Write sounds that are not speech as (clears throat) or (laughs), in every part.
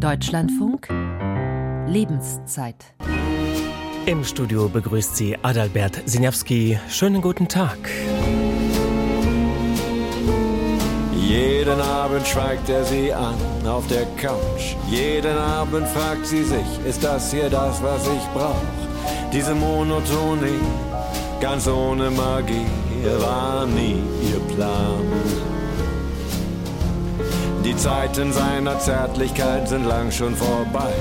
Deutschlandfunk Lebenszeit. Im Studio begrüßt sie Adalbert Sinjawski. Schönen guten Tag. Jeden Abend schweigt er sie an auf der Couch. Jeden Abend fragt sie sich, ist das hier das, was ich brauch? Diese Monotonie, ganz ohne Magie, war nie ihr Plan. Die Zeiten seiner Zärtlichkeit sind lang schon vorbei.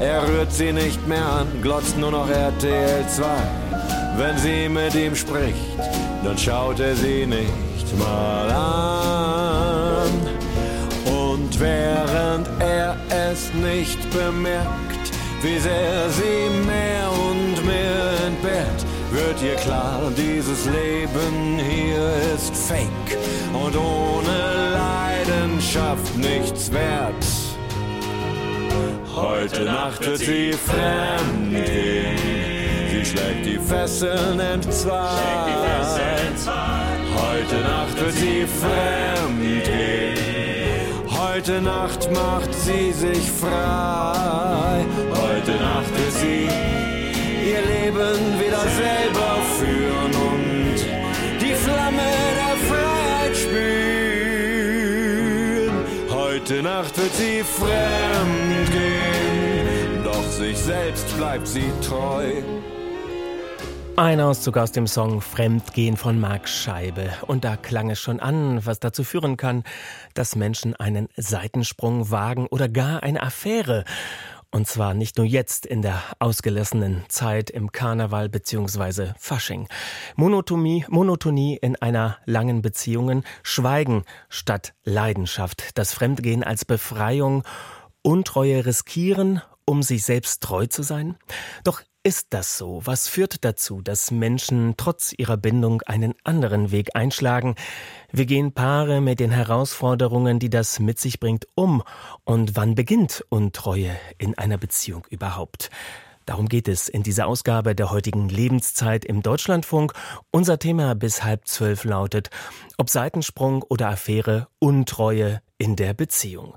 Er rührt sie nicht mehr an, glotzt nur noch RTL 2. Wenn sie mit ihm spricht, dann schaut er sie nicht mal an. Und während er es nicht bemerkt, wie sehr sie mehr und mehr entbehrt, wird ihr klar, dieses Leben hier ist fake und ohne Leidenschaft nichts wert. Heute Nacht wird sie fremd gehen. Sie schlägt die Fesseln entzwei. Heute Nacht wird sie fremd gehen. Heute Nacht macht sie sich frei. Heute Nacht wird sie ihr Leben wieder selber führen Heute Nacht wird sie fremd gehen, doch sich selbst bleibt sie treu. Ein Auszug aus dem Song Fremdgehen von Marc Scheibe. Und da klang es schon an, was dazu führen kann, dass Menschen einen Seitensprung wagen oder gar eine Affäre. Und zwar nicht nur jetzt in der ausgelassenen Zeit im Karneval beziehungsweise Fasching. Monotonie, Monotonie in einer langen Beziehungen, Schweigen statt Leidenschaft, das Fremdgehen als Befreiung, Untreue riskieren, um sich selbst treu zu sein? Doch ist das so? Was führt dazu, dass Menschen trotz ihrer Bindung einen anderen Weg einschlagen? Wie gehen Paare mit den Herausforderungen, die das mit sich bringt, um? Und wann beginnt Untreue in einer Beziehung überhaupt? Darum geht es in dieser Ausgabe der heutigen Lebenszeit im Deutschlandfunk. Unser Thema bis halb zwölf lautet, ob Seitensprung oder Affäre, Untreue in der Beziehung.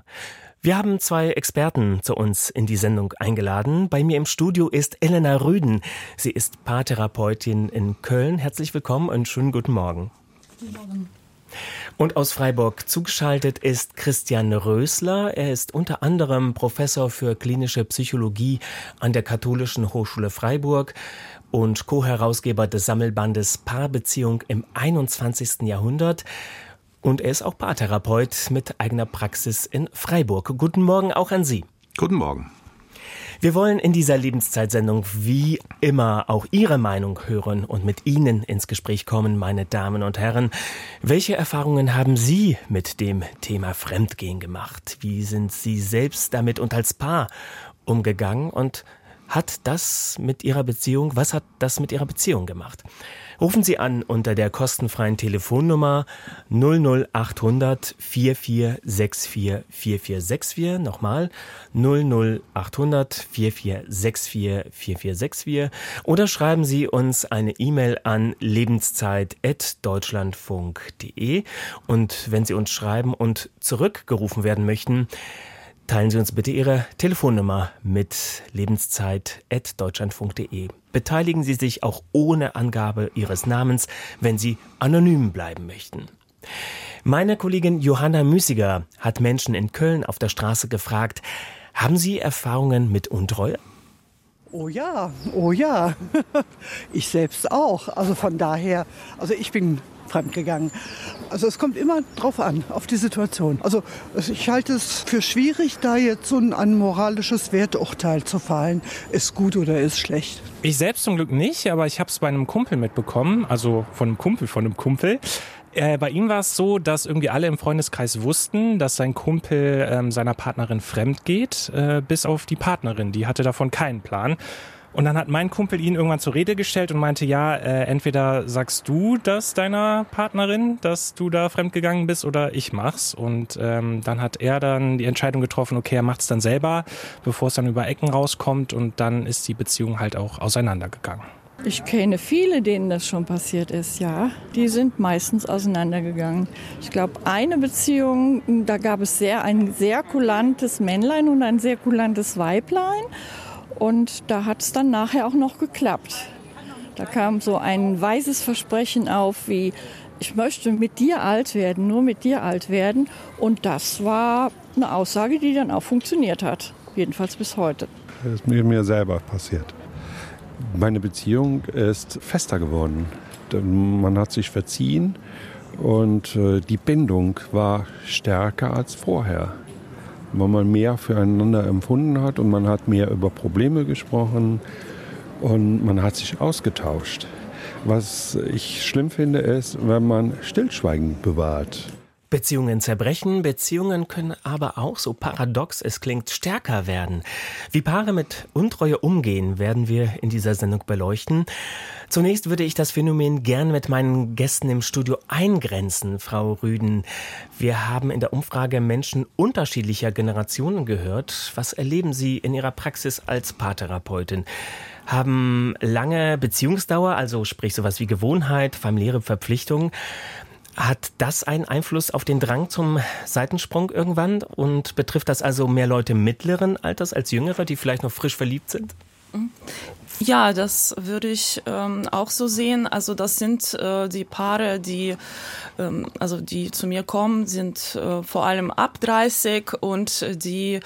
Wir haben zwei Experten zu uns in die Sendung eingeladen. Bei mir im Studio ist Elena Rüden. Sie ist Paartherapeutin in Köln. Herzlich willkommen und schönen guten Morgen. Guten Morgen. Und aus Freiburg zugeschaltet ist Christian Rösler. Er ist unter anderem Professor für klinische Psychologie an der Katholischen Hochschule Freiburg und Co-Herausgeber des Sammelbandes Paarbeziehung im 21. Jahrhundert. Und er ist auch Paartherapeut mit eigener Praxis in Freiburg. Guten Morgen auch an Sie. Guten Morgen. Wir wollen in dieser Lebenszeitsendung wie immer auch Ihre Meinung hören und mit Ihnen ins Gespräch kommen, meine Damen und Herren. Welche Erfahrungen haben Sie mit dem Thema Fremdgehen gemacht? Wie sind Sie selbst damit und als Paar umgegangen? Und hat das mit Ihrer Beziehung, was hat das mit Ihrer Beziehung gemacht? Rufen Sie an unter der kostenfreien Telefonnummer 00800 4464 4464. Nochmal 00800 4464 4464. Oder schreiben Sie uns eine E-Mail an lebenszeit.deutschlandfunk.de. Und wenn Sie uns schreiben und zurückgerufen werden möchten, Teilen Sie uns bitte Ihre Telefonnummer mit lebenszeit.deutschlandfunk.de. Beteiligen Sie sich auch ohne Angabe Ihres Namens, wenn Sie anonym bleiben möchten. Meine Kollegin Johanna Müßiger hat Menschen in Köln auf der Straße gefragt, haben Sie Erfahrungen mit Untreue? Oh ja, oh ja. (laughs) Ich selbst auch. Also von daher, also ich bin fremdgegangen. Also es kommt immer drauf an, auf die Situation. Also ich halte es für schwierig, da jetzt so ein moralisches Werturteil zu fallen. Ist gut oder ist schlecht. Ich selbst zum Glück nicht, aber ich habe es bei einem Kumpel mitbekommen, also von einem Kumpel von einem Kumpel. Äh, bei ihm war es so, dass irgendwie alle im Freundeskreis wussten, dass sein Kumpel ähm, seiner Partnerin fremd geht, äh, bis auf die Partnerin. Die hatte davon keinen Plan. Und dann hat mein Kumpel ihn irgendwann zur Rede gestellt und meinte, ja, äh, entweder sagst du das deiner Partnerin, dass du da fremdgegangen bist, oder ich mach's. Und ähm, dann hat er dann die Entscheidung getroffen, okay, er macht's dann selber, bevor es dann über Ecken rauskommt. Und dann ist die Beziehung halt auch auseinandergegangen. Ich kenne viele, denen das schon passiert ist, ja. Die sind meistens auseinandergegangen. Ich glaube, eine Beziehung, da gab es sehr, ein sehr kulantes Männlein und ein sehr kulantes Weiblein. Und da hat es dann nachher auch noch geklappt. Da kam so ein weises Versprechen auf, wie ich möchte mit dir alt werden, nur mit dir alt werden. Und das war eine Aussage, die dann auch funktioniert hat. Jedenfalls bis heute. Das ist mir, selber passiert. Meine Beziehung ist fester geworden. Man hat sich verziehen und äh, die Bindung war stärker als vorher. Weil man mehr füreinander empfunden hat und man hat mehr über Probleme gesprochen und man hat sich ausgetauscht. Was ich schlimm finde, ist, wenn man Stillschweigen bewahrt. Beziehungen zerbrechen, Beziehungen können aber auch, so paradox es klingt, stärker werden. Wie Paare mit Untreue umgehen, werden wir in dieser Sendung beleuchten. Zunächst würde ich das Phänomen gern mit meinen Gästen im Studio eingrenzen, Frau Rüden. Wir haben in der Umfrage Menschen unterschiedlicher Generationen gehört. Was erleben Sie in Ihrer Praxis als Paartherapeutin? Haben lange Beziehungsdauer, also sprich sowas wie Gewohnheit, familiäre Verpflichtungen, hat das einen Einfluss auf den Drang zum Seitensprung irgendwann? Und betrifft das also mehr Leute mittleren Alters als jüngere, die vielleicht noch frisch verliebt sind? Ja, das würde ich ähm, auch so sehen. Also das sind äh, die Paare, die ähm, also die zu mir kommen, sind äh, vor allem ab 30 und die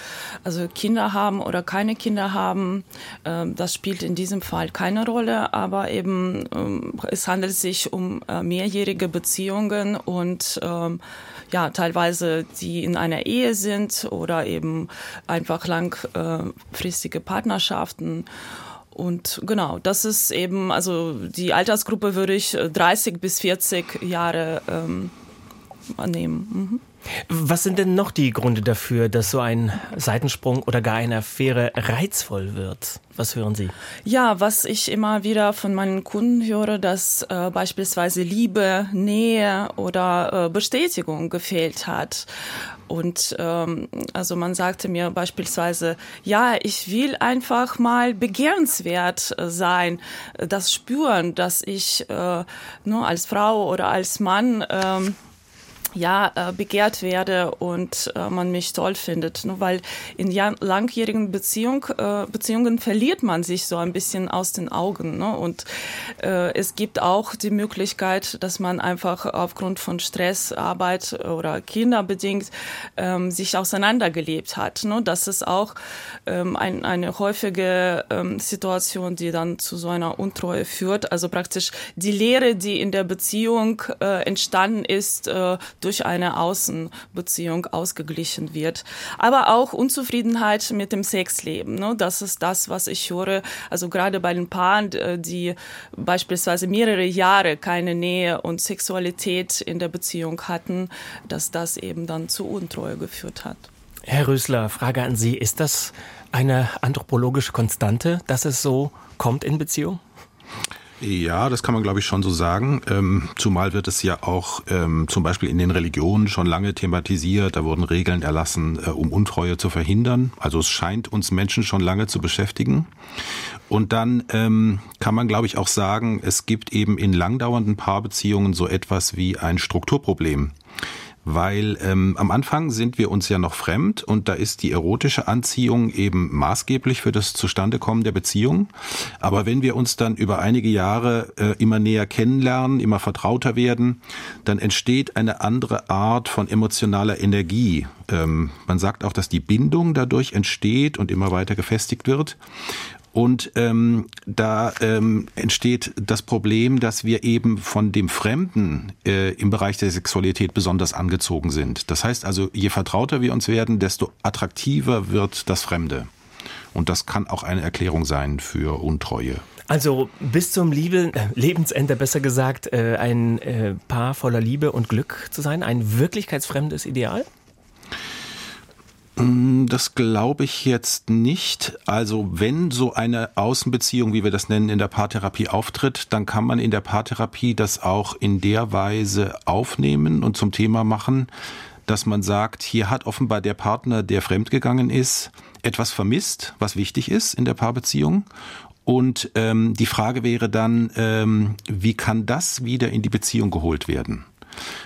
also Kinder haben oder keine Kinder haben. Ähm, das spielt in diesem Fall keine Rolle, aber eben ähm, es handelt sich um äh, mehrjährige Beziehungen und ähm, ja teilweise die in einer Ehe sind oder eben einfach langfristige Partnerschaften. Und genau, das ist eben, also die Altersgruppe würde ich 30 äh, bis 40 Jahre ähm, nehmen. Mhm. Was sind denn noch die Gründe dafür, dass so ein Seitensprung oder gar eine Affäre reizvoll wird? Was hören Sie? Ja, was ich immer wieder von meinen Kunden höre, dass äh, beispielsweise Liebe, Nähe oder äh, Bestätigung gefehlt hat. Und ähm, also man sagte mir beispielsweise, ja, ich will einfach mal begehrenswert äh, sein, das spüren, dass ich äh, nur als Frau oder als Mann ähm, ja, äh, begehrt werde und äh, man mich toll findet. Nur weil in langjährigen Beziehung, äh, Beziehungen verliert man sich so ein bisschen aus den Augen. Ne? Und äh, es gibt auch die Möglichkeit, dass man einfach aufgrund von Stress, Arbeit oder Kinder bedingt ähm, sich auseinandergelebt hat. Ne? Das ist auch ähm, ein, eine häufige ähm, Situation, die dann zu so einer Untreue führt. Also praktisch die Lehre, die in der Beziehung äh, entstanden ist, durch eine Außenbeziehung ausgeglichen wird. Aber auch Unzufriedenheit mit dem Sexleben. Ne? Das ist das, was ich höre. Also gerade bei den Paaren, äh, die beispielsweise mehrere Jahre keine Nähe und Sexualität in der Beziehung hatten, dass das eben dann zu Untreue geführt hat. Herr Rösler, Frage an Sie. Ist das eine anthropologische Konstante, dass es so kommt in Beziehung? Ja, das kann man, glaube ich, schon so sagen. Ähm, zumal wird es ja auch ähm, zum Beispiel in den Religionen schon lange thematisiert. Da wurden Regeln erlassen, äh, um Untreue zu verhindern. Also es scheint uns Menschen schon lange zu beschäftigen. Und dann ähm, kann man, glaube ich, auch sagen, es gibt eben in langdauernden Paarbeziehungen so etwas wie ein Strukturproblem weil ähm, am Anfang sind wir uns ja noch fremd und da ist die erotische Anziehung eben maßgeblich für das Zustandekommen der Beziehung. Aber wenn wir uns dann über einige Jahre äh, immer näher kennenlernen, immer vertrauter werden, dann entsteht eine andere Art von emotionaler Energie. Ähm, man sagt auch, dass die Bindung dadurch entsteht und immer weiter gefestigt wird. Und ähm, da ähm, entsteht das Problem, dass wir eben von dem Fremden äh, im Bereich der Sexualität besonders angezogen sind. Das heißt also, je vertrauter wir uns werden, desto attraktiver wird das Fremde. Und das kann auch eine Erklärung sein für Untreue. Also bis zum Liebe, äh, Lebensende besser gesagt, äh, ein äh, Paar voller Liebe und Glück zu sein, ein wirklichkeitsfremdes Ideal? Mm, das glaube ich jetzt nicht. Also wenn so eine Außenbeziehung, wie wir das nennen, in der Paartherapie auftritt, dann kann man in der Paartherapie das auch in der Weise aufnehmen und zum Thema machen, dass man sagt, hier hat offenbar der Partner, der fremdgegangen ist, etwas vermisst, was wichtig ist in der Paarbeziehung Und ähm, die Frage wäre dann, ähm, wie kann das wieder in die Beziehung geholt werden?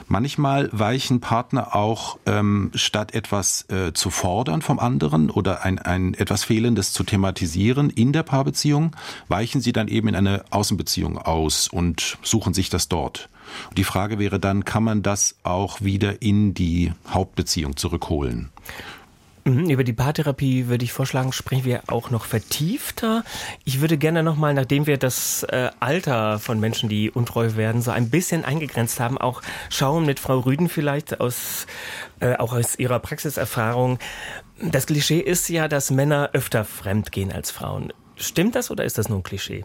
Manchmal weichen Partner auch, ähm, statt etwas äh, zu fordern vom anderen oder ein, ein etwas Fehlendes zu thematisieren in der Paarbeziehung, weichen sie dann eben in eine Außenbeziehung aus und suchen sich das dort. Und die Frage wäre dann, kann man das auch wieder in die Hauptbeziehung zurückholen? Mhm, über die Paartherapie würde ich vorschlagen, sprechen wir auch noch vertiefter. Ich würde gerne nochmal, nachdem wir das äh, Alter von Menschen, die untreu werden, so ein bisschen eingegrenzt haben, auch schauen mit Frau Rüden vielleicht aus, äh, auch aus ihrer Praxiserfahrung. Das Klischee ist ja, dass Männer öfter fremdgehen als Frauen. Stimmt das oder ist das nur ein Klischee?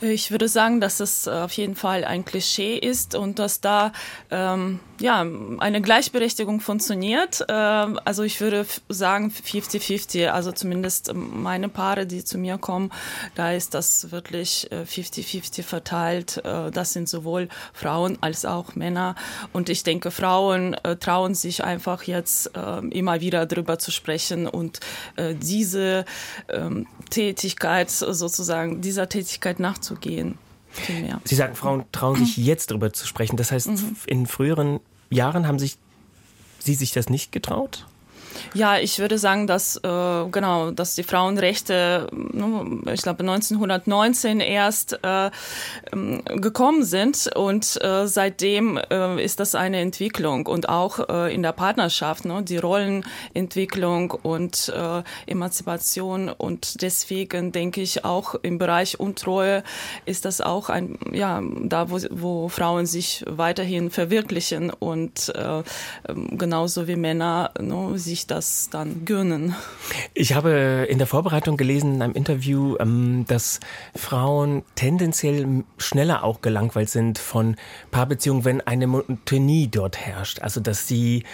Ich würde sagen, dass es auf jeden Fall ein Klischee ist und dass da ähm, ja, eine Gleichberechtigung funktioniert. Ähm, also ich würde sagen 50-50, also zumindest meine Paare, die zu mir kommen, da ist das wirklich 50-50 äh, verteilt. Äh, das sind sowohl Frauen als auch Männer. Und ich denke, Frauen äh, trauen sich einfach jetzt ähm, immer wieder darüber zu sprechen und diese ähm, Tätigkeit sozusagen, dieser Tätigkeit nachzugehen. Sie sagen, Frauen trauen sich jetzt darüber zu sprechen. Das heißt, mhm. in früheren Jahren haben sich Sie sich das nicht getraut? Ja, ich würde sagen, dass äh, genau, dass die Frauenrechte, äh, ich glaube 1919 erst äh, ähm, gekommen sind und äh, seitdem äh, ist das eine Entwicklung und auch äh, in der Partnerschaft, ne, die Rollenentwicklung und äh, Emanzipation und deswegen denke ich auch im Bereich Untreue ist das auch ein ja da wo, wo Frauen sich weiterhin verwirklichen und äh, ähm, genauso wie Männer ne, sich das dann gönnen. Ich habe in der Vorbereitung gelesen in einem Interview, ähm, dass Frauen tendenziell schneller auch gelangweilt sind von Paarbeziehungen, wenn eine Monotonie dort herrscht. Also dass sie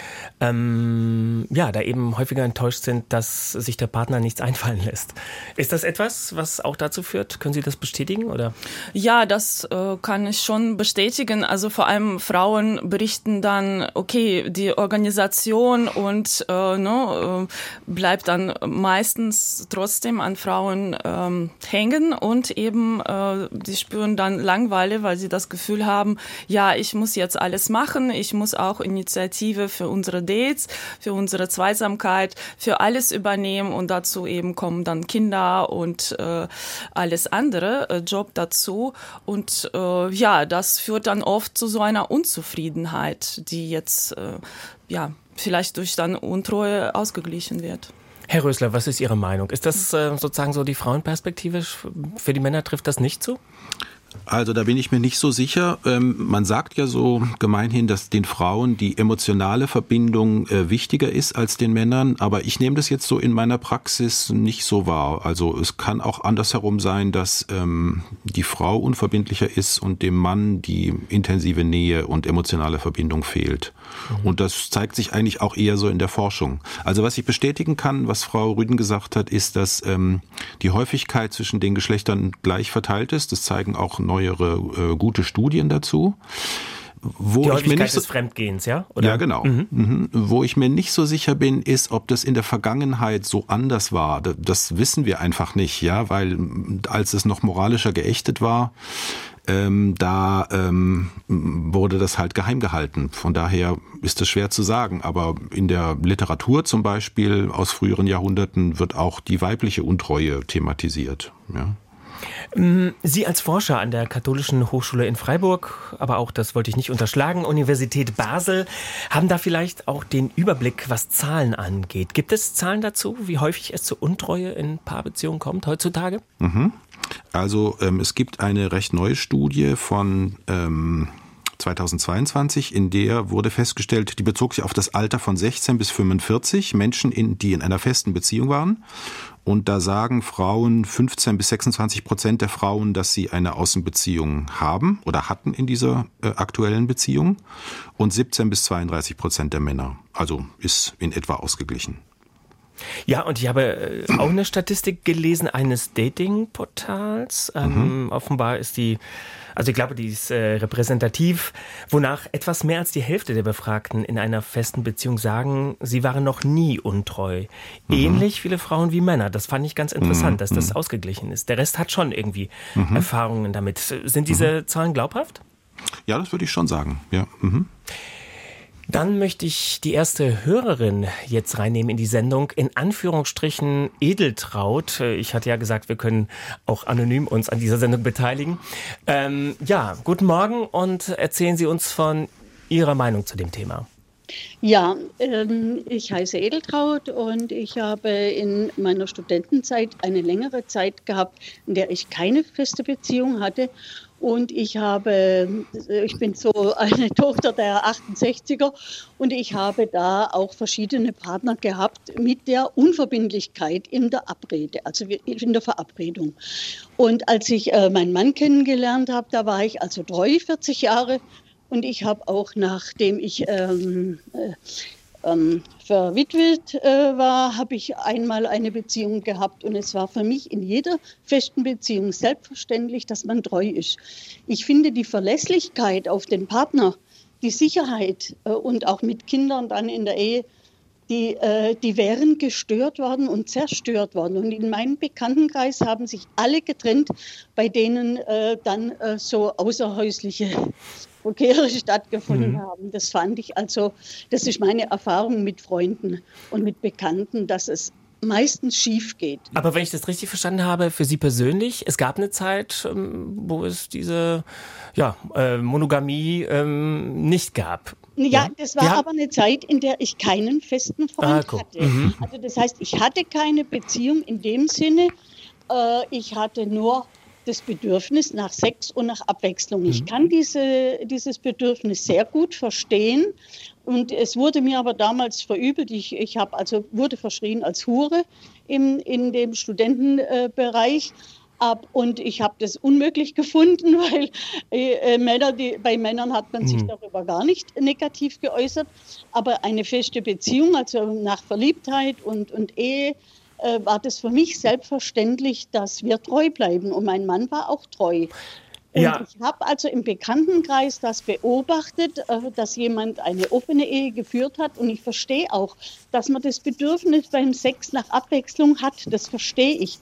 ähm, ja da eben häufiger enttäuscht sind, dass sich der Partner nichts einfallen lässt. Ist das etwas, was auch dazu führt? Können Sie das bestätigen oder? Ja, das äh, kann ich schon bestätigen. Also vor allem Frauen berichten dann, okay, die Organisation und äh, ne, äh, bleibt dann meistens trotzdem an Frauen ähm, hängen und eben äh, die spüren dann Langweile, weil sie das Gefühl haben, ja, ich muss jetzt alles machen, ich muss auch Initiative für unsere Dates, für unsere Zweisamkeit, für alles übernehmen und dazu eben kommen dann Kinder und äh, alles andere, äh, Job dazu. Und äh, ja, das führt dann oft zu so einer Unzufriedenheit, die jetzt äh, ja vielleicht durch dann Untreue ausgeglichen wird. Herr Rösler, was ist Ihre Meinung? Ist das äh, sozusagen so die Frauenperspektive? Für die Männer trifft das nicht zu? Also da bin ich mir nicht so sicher. Ähm, man sagt ja so gemeinhin, dass den Frauen die emotionale Verbindung äh, wichtiger ist als den Männern, aber ich nehme das jetzt so in meiner Praxis nicht so wahr. Also es kann auch andersherum sein, dass ähm, die Frau unverbindlicher ist und dem Mann die intensive Nähe und emotionale Verbindung fehlt. Mhm. Und das zeigt sich eigentlich auch eher so in der Forschung. Also was ich bestätigen kann, was Frau Rüden gesagt hat, ist, dass ähm, die Häufigkeit zwischen den Geschlechtern gleich verteilt ist. Das zeigen auch neuere äh, gute Studien dazu. Wo die Häufigkeit ich mir nicht so, des Fremdgehens, ja? Oder? Ja, genau. Mhm. Mhm. Wo ich mir nicht so sicher bin, ist, ob das in der Vergangenheit so anders war. Das wissen wir einfach nicht, ja, weil als es noch moralischer geächtet war, ähm, da ähm, wurde das halt geheim gehalten. Von daher ist es schwer zu sagen. Aber in der Literatur zum Beispiel aus früheren Jahrhunderten wird auch die weibliche Untreue thematisiert. Ja. Sie als Forscher an der Katholischen Hochschule in Freiburg, aber auch, das wollte ich nicht unterschlagen, Universität Basel, haben da vielleicht auch den Überblick, was Zahlen angeht. Gibt es Zahlen dazu, wie häufig es zu Untreue in Paarbeziehungen kommt heutzutage? Mhm. Also ähm, es gibt eine recht neue Studie von ähm, 2022, in der wurde festgestellt, die bezog sich auf das Alter von 16 bis 45 Menschen, in, die in einer festen Beziehung waren. Und da sagen Frauen, 15 bis 26 Prozent der Frauen, dass sie eine Außenbeziehung haben oder hatten in dieser äh, aktuellen Beziehung. Und 17 bis 32 Prozent der Männer. Also ist in etwa ausgeglichen. Ja, und ich habe äh, auch eine Statistik gelesen eines Dating-Portals. Ähm, mhm. Offenbar ist die also ich glaube, die ist äh, repräsentativ, wonach etwas mehr als die Hälfte der Befragten in einer festen Beziehung sagen, sie waren noch nie untreu. Mhm. Ähnlich viele Frauen wie Männer. Das fand ich ganz interessant, mhm. dass das mhm. ausgeglichen ist. Der Rest hat schon irgendwie mhm. Erfahrungen damit. Sind diese mhm. Zahlen glaubhaft? Ja, das würde ich schon sagen. Ja. Dann möchte ich die erste Hörerin jetzt reinnehmen in die Sendung. In Anführungsstrichen Edeltraut. Ich hatte ja gesagt, wir können auch anonym uns an dieser Sendung beteiligen. Ähm, ja, guten Morgen und erzählen Sie uns von Ihrer Meinung zu dem Thema. Ja, ähm, ich heiße Edeltraut und ich habe in meiner Studentenzeit eine längere Zeit gehabt, in der ich keine feste Beziehung hatte und ich habe, ich bin so (laughs) eine Tochter der 68er und ich habe da auch verschiedene Partner gehabt mit der Unverbindlichkeit in der Abrede, also in der Verabredung. Und als ich äh, meinen Mann kennengelernt habe, da war ich also treu 40 Jahre und ich habe auch, nachdem ich ähm, äh, ähm, verwitwet äh, war, habe ich einmal eine Beziehung gehabt und es war für mich in jeder festen Beziehung selbstverständlich, dass man treu ist. Ich finde die Verlässlichkeit auf den Partner, die Sicherheit äh, und auch mit Kindern dann in der Ehe, die, äh, die wären gestört worden und zerstört worden. Und in meinem Bekanntenkreis haben sich alle getrennt, bei denen äh, dann äh, so außerhäusliche Verkehre stattgefunden mhm. haben. Das fand ich also, das ist meine Erfahrung mit Freunden und mit Bekannten, dass es meistens schief geht. Aber wenn ich das richtig verstanden habe, für Sie persönlich, es gab eine Zeit, ähm, wo es diese ja, äh, Monogamie ähm, nicht gab. Ja, das war ja. aber eine Zeit, in der ich keinen festen Freund ah, hatte. Mhm. Also das heißt, ich hatte keine Beziehung in dem Sinne, äh, ich hatte nur das Bedürfnis nach Sex und nach Abwechslung. Ich mhm. kann diese, dieses Bedürfnis sehr gut verstehen. Und es wurde mir aber damals verübelt. Ich, ich habe also wurde verschrien als Hure im, in dem Studentenbereich. Ab, und ich habe das unmöglich (laughs) gefunden, weil äh, Männer, die, bei Männern hat man sich mhm. darüber gar nicht negativ geäußert. Aber eine feste Beziehung, also nach Verliebtheit und, und Ehe, äh, war das für mich selbstverständlich, dass wir treu bleiben. Und mein Mann war auch treu. Und ja. ich habe also im Bekanntenkreis das beobachtet, äh, dass jemand eine offene Ehe geführt hat. Und ich verstehe auch, dass man das Bedürfnis beim Sex nach Abwechslung hat. Das verstehe ich.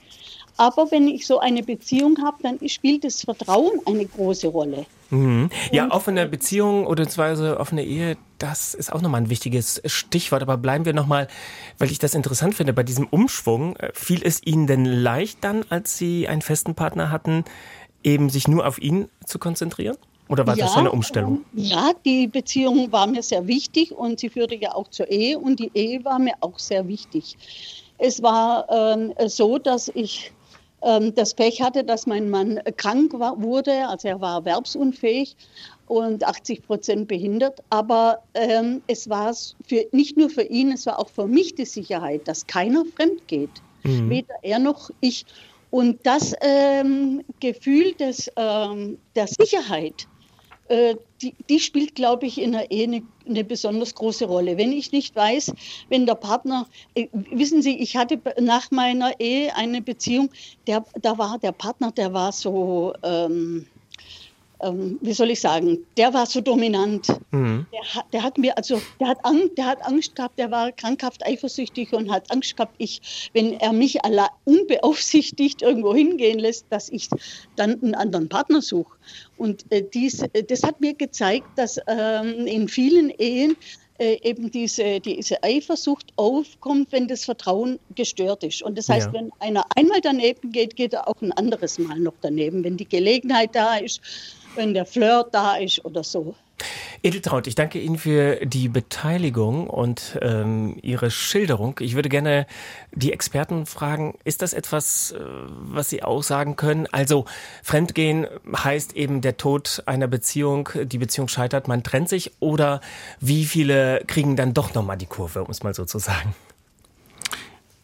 Aber wenn ich so eine Beziehung habe, dann spielt das Vertrauen eine große Rolle. Mhm. Ja, offene Beziehung oder beziehungsweise offene Ehe, das ist auch nochmal ein wichtiges Stichwort. Aber bleiben wir nochmal, weil ich das interessant finde, bei diesem Umschwung. Äh, fiel es Ihnen denn leicht dann, als Sie einen festen Partner hatten, eben sich nur auf ihn zu konzentrieren? Oder war ja, das eine Umstellung? Ja, die Beziehung war mir sehr wichtig und sie führte ja auch zur Ehe und die Ehe war mir auch sehr wichtig. Es war ähm, so, dass ich ähm, das Pech hatte, dass mein Mann krank war, wurde, also er war erwerbsunfähig und 80 Prozent behindert. Aber ähm, es war für, nicht nur für ihn, es war auch für mich die Sicherheit, dass keiner fremd geht. Mhm. Weder er noch ich. Und das ähm, Gefühl des, ähm, der Sicherheit, äh, die, die, spielt, glaube ich, in der Ehe eine, eine, besonders große Rolle. Wenn ich nicht weiß, wenn der Partner, äh, wissen Sie, ich hatte nach meiner Ehe eine Beziehung, der, da war der Partner, der war so, ähm, ähm, wie soll ich sagen, der war so dominant. Mhm. Der, der, hat mir, also, der hat, Angst, der hat Angst gehabt, der war krankhaft eifersüchtig und hat Angst gehabt, ich, wenn er mich unbeaufsichtigt irgendwo hingehen lässt, dass ich dann einen anderen Partner suche. Und äh, dies, äh, das hat mir gezeigt, dass ähm, in vielen Ehen äh, eben diese, diese Eifersucht aufkommt, wenn das Vertrauen gestört ist. Und das heißt, ja. wenn einer einmal daneben geht, geht er auch ein anderes Mal noch daneben, wenn die Gelegenheit da ist wenn der Flirt da ist oder so. Edeltraut, ich danke Ihnen für die Beteiligung und ähm, Ihre Schilderung. Ich würde gerne die Experten fragen, ist das etwas, äh, was Sie auch sagen können? Also Fremdgehen heißt eben der Tod einer Beziehung, die Beziehung scheitert, man trennt sich oder wie viele kriegen dann doch nochmal die Kurve, um es mal so zu sagen?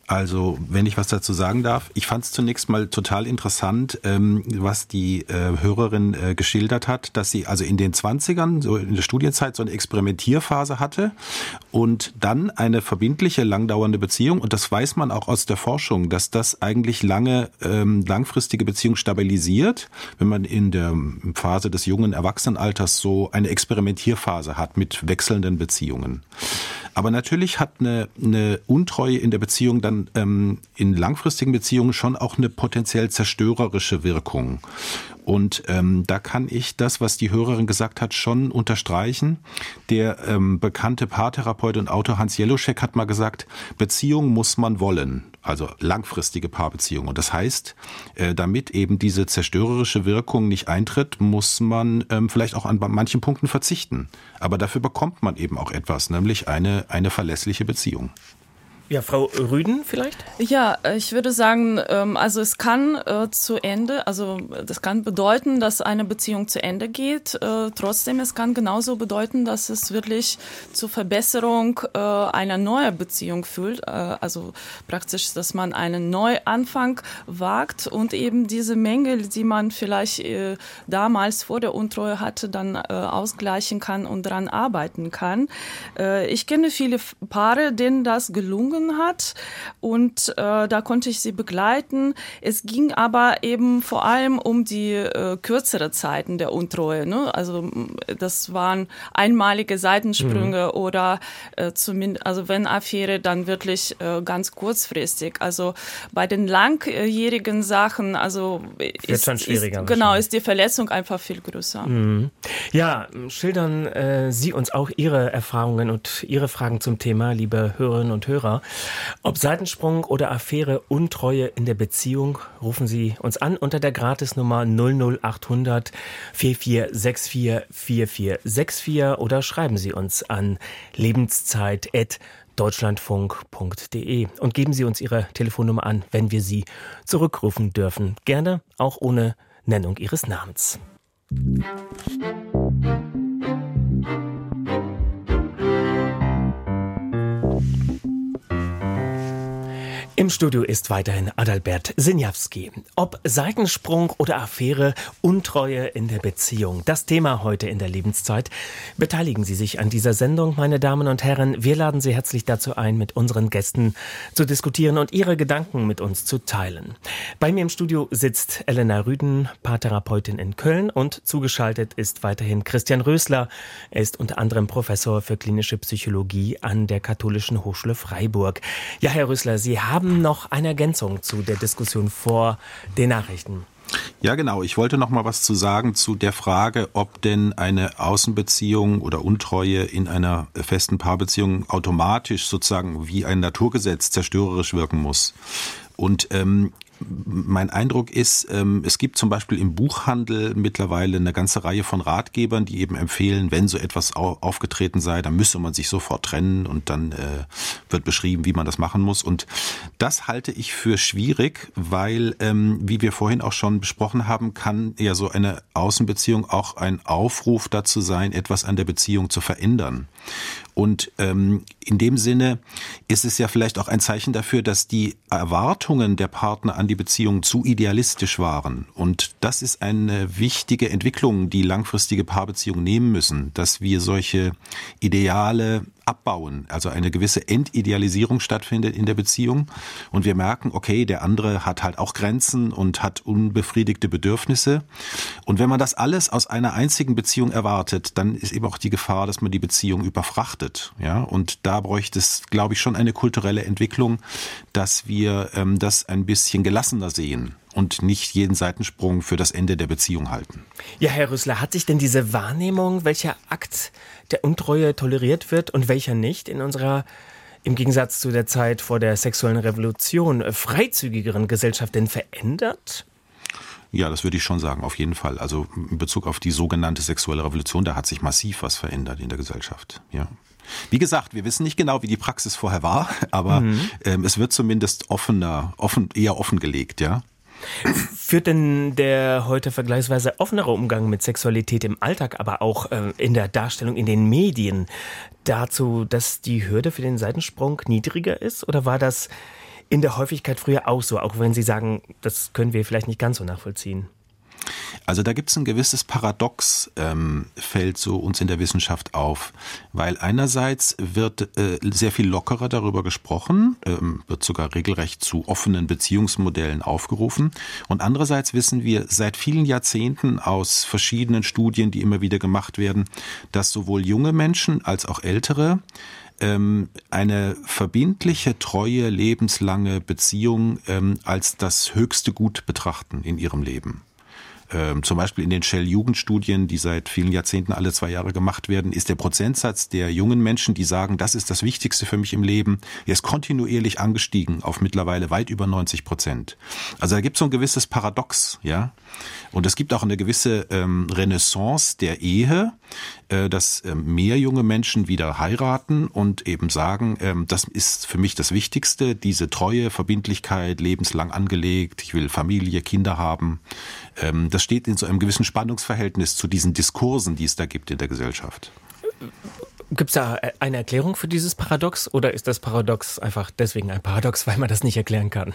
Also, wenn ich was dazu sagen darf, ich fand es zunächst mal total interessant, ähm, was die äh, Hörerin äh, geschildert hat, dass sie also in den 20ern, so in der Studienzeit, so eine Experimentierphase hatte und dann eine verbindliche, langdauernde Beziehung. Und das weiß man auch aus der Forschung, dass das eigentlich lange, ähm, langfristige Beziehung stabilisiert, wenn man in der Phase des jungen Erwachsenenalters so eine Experimentierphase hat mit wechselnden Beziehungen. Aber natürlich hat eine, eine Untreue in der Beziehung dann ähm, in langfristigen Beziehungen schon auch eine potenziell zerstörerische Wirkung. Und ähm, da kann ich das, was die Hörerin gesagt hat, schon unterstreichen. Der ähm, bekannte Paartherapeut und Autor Hans Jeloschek hat mal gesagt, Beziehung muss man wollen. Also langfristige Paarbeziehung. Und das heißt, äh, damit eben diese zerstörerische Wirkung nicht eintritt, muss man ähm, vielleicht auch an manchen Punkten verzichten. Aber dafür bekommt man eben auch etwas, nämlich eine, eine verlässliche Beziehung. Ja, Frau Rüden vielleicht? Ja, ich würde sagen, ähm, also es kann äh, zu Ende, also das kann bedeuten, dass eine Beziehung zu Ende geht. Äh, trotzdem, es kann genauso bedeuten, dass es wirklich zur Verbesserung äh, einer neuen Beziehung führt. Also praktisch, dass man einen Neuanfang wagt und eben diese Mängel, die man vielleicht damals vor der Untreue hatte, dann ausgleichen kann und daran arbeiten kann. Ich kenne viele Paare, denen das gelungen gelungen hat. Und äh, da konnte ich sie begleiten. Es ging aber eben vor allem um die äh, kürzere Zeiten der Untreue. Ne? Also das waren einmalige Seitensprünge mhm. oder äh, zumindest, also wenn Affäre, dann wirklich äh, ganz kurzfristig. Also bei den langjährigen Sachen, also ist, ist, genau, ist die Verletzung einfach viel größer. Mhm. Ja, schildern äh, Sie uns auch Ihre Erfahrungen und Ihre Fragen zum Thema, liebe Hörerinnen und Hörer. Ob Seitensprung oder Affäre, Untreue in der Beziehung, rufen Sie uns an unter der Gratisnummer 00800 4464 4464 oder schreiben Sie uns an lebenszeit@ deutschlandfunk.de und geben Sie uns Ihre Telefonnummer an, wenn wir Sie zurückrufen dürfen. Gerne auch ohne Nennung Ihres Namens. Musik Im Studio ist weiterhin Adalbert Sinjawski. Ob Seitensprung oder Affäre, Untreue in der Beziehung. Das Thema heute in der Lebenszeit. Beteiligen Sie sich an dieser Sendung, meine Damen und Herren. Wir laden Sie herzlich dazu ein, mit unseren Gästen zu diskutieren und Ihre Gedanken mit uns zu teilen. Bei mir im Studio sitzt Elena Rüden, Paartherapeutin in Köln und zugeschaltet ist weiterhin Christian Rösler. Er ist unter anderem Professor für klinische Psychologie an der Katholischen Hochschule Freiburg. Ja, Herr Rösler, Sie haben haben noch eine Ergänzung zu der Diskussion vor den Nachrichten. Ja, genau. Ich wollte noch mal was zu sagen zu der Frage, ob denn eine Außenbeziehung oder Untreue in einer festen Paarbeziehung automatisch sozusagen wie ein Naturgesetz zerstörerisch wirken muss. Und ähm, mein Eindruck ist, ähm, es gibt zum Beispiel im Buchhandel mittlerweile eine ganze Reihe von Ratgebern, die eben empfehlen, wenn so etwas aufgetreten sei, dann müsse man sich sofort trennen und dann äh, wird beschrieben, wie man das machen muss. Und das halte ich für schwierig, weil, ähm, wie wir vorhin auch schon besprochen haben, kann ja so eine Außenbeziehung auch ein Aufruf dazu sein, etwas an der Beziehung zu verändern. Und ähm, in dem Sinne ist es ja vielleicht auch ein Zeichen dafür, dass die Erwartungen der Partner an die Beziehung zu idealistisch waren. Und das ist eine wichtige Entwicklung, die langfristige Paarbeziehungen nehmen müssen, dass wir solche Ideale abbauen, also eine gewisse Entidealisierung stattfindet in der Beziehung. Und wir merken, okay, der andere hat halt auch Grenzen und hat unbefriedigte Bedürfnisse. Und wenn man das alles aus einer einzigen Beziehung erwartet, dann ist eben auch die Gefahr, dass man die Beziehung überfrachtet, ja? Und da bräuchte es, glaube ich, schon eine kulturelle Entwicklung, dass wir ähm, das ein bisschen gelassener sehen und nicht jeden Seitensprung für das Ende der Beziehung halten. Ja, Herr Rüssler, hat sich denn diese Wahrnehmung, welcher Akt der Untreue toleriert wird und welcher nicht in unserer im Gegensatz zu der Zeit vor der sexuellen Revolution freizügigeren Gesellschaft denn verändert? Ja, das würde ich schon sagen, auf jeden Fall. Also in Bezug auf die sogenannte sexuelle Revolution, da hat sich massiv was verändert in der Gesellschaft. Ja. Wie gesagt, wir wissen nicht genau, wie die Praxis vorher war, (laughs) aber mhm. ähm, es wird zumindest offener, offen, eher offengelegt, ja. Führt denn der heute vergleichsweise offenere Umgang mit Sexualität im Alltag, aber auch äh, in der Darstellung in den Medien dazu, dass die Hürde für den Seitensprung niedriger ist? Oder war das in der Häufigkeit früher auch so, auch wenn Sie sagen, das können wir vielleicht nicht ganz so nachvollziehen? Also da gibt es ein gewisses Paradox, ähm, fällt so uns in der Wissenschaft auf, weil einerseits wird äh, sehr viel lockerer darüber gesprochen, ähm, wird sogar regelrecht zu offenen Beziehungsmodellen aufgerufen. Und andererseits wissen wir seit vielen Jahrzehnten aus verschiedenen Studien, die immer wieder gemacht werden, dass sowohl junge Menschen als auch ältere ähm, eine verbindliche, treue, lebenslange Beziehung ähm, als das höchste Gut betrachten in ihrem Leben ähm, zum Beispiel in den Shell-Jugendstudien, die seit vielen Jahrzehnten alle zwei Jahre gemacht werden, ist der Prozentsatz der jungen Menschen, die sagen, das ist das Wichtigste für mich im Leben, der ist kontinuierlich angestiegen auf mittlerweile weit über 90 Prozent. Also da gibt es so ein gewisses Paradox, ja. Und es gibt auch eine gewisse ähm, Renaissance der Ehe, äh, dass ähm, mehr junge Menschen wieder heiraten und eben sagen, ähm, das ist für mich das Wichtigste, diese Treue, Verbindlichkeit, lebenslang angelegt, ich will Familie, Kinder haben. Ähm, das steht in so einem gewissen Spannungsverhältnis zu diesen Diskursen, die es da gibt in der Gesellschaft. Gibt es da eine Erklärung für dieses Paradox oder ist das Paradox einfach deswegen ein Paradox, weil man das nicht erklären kann?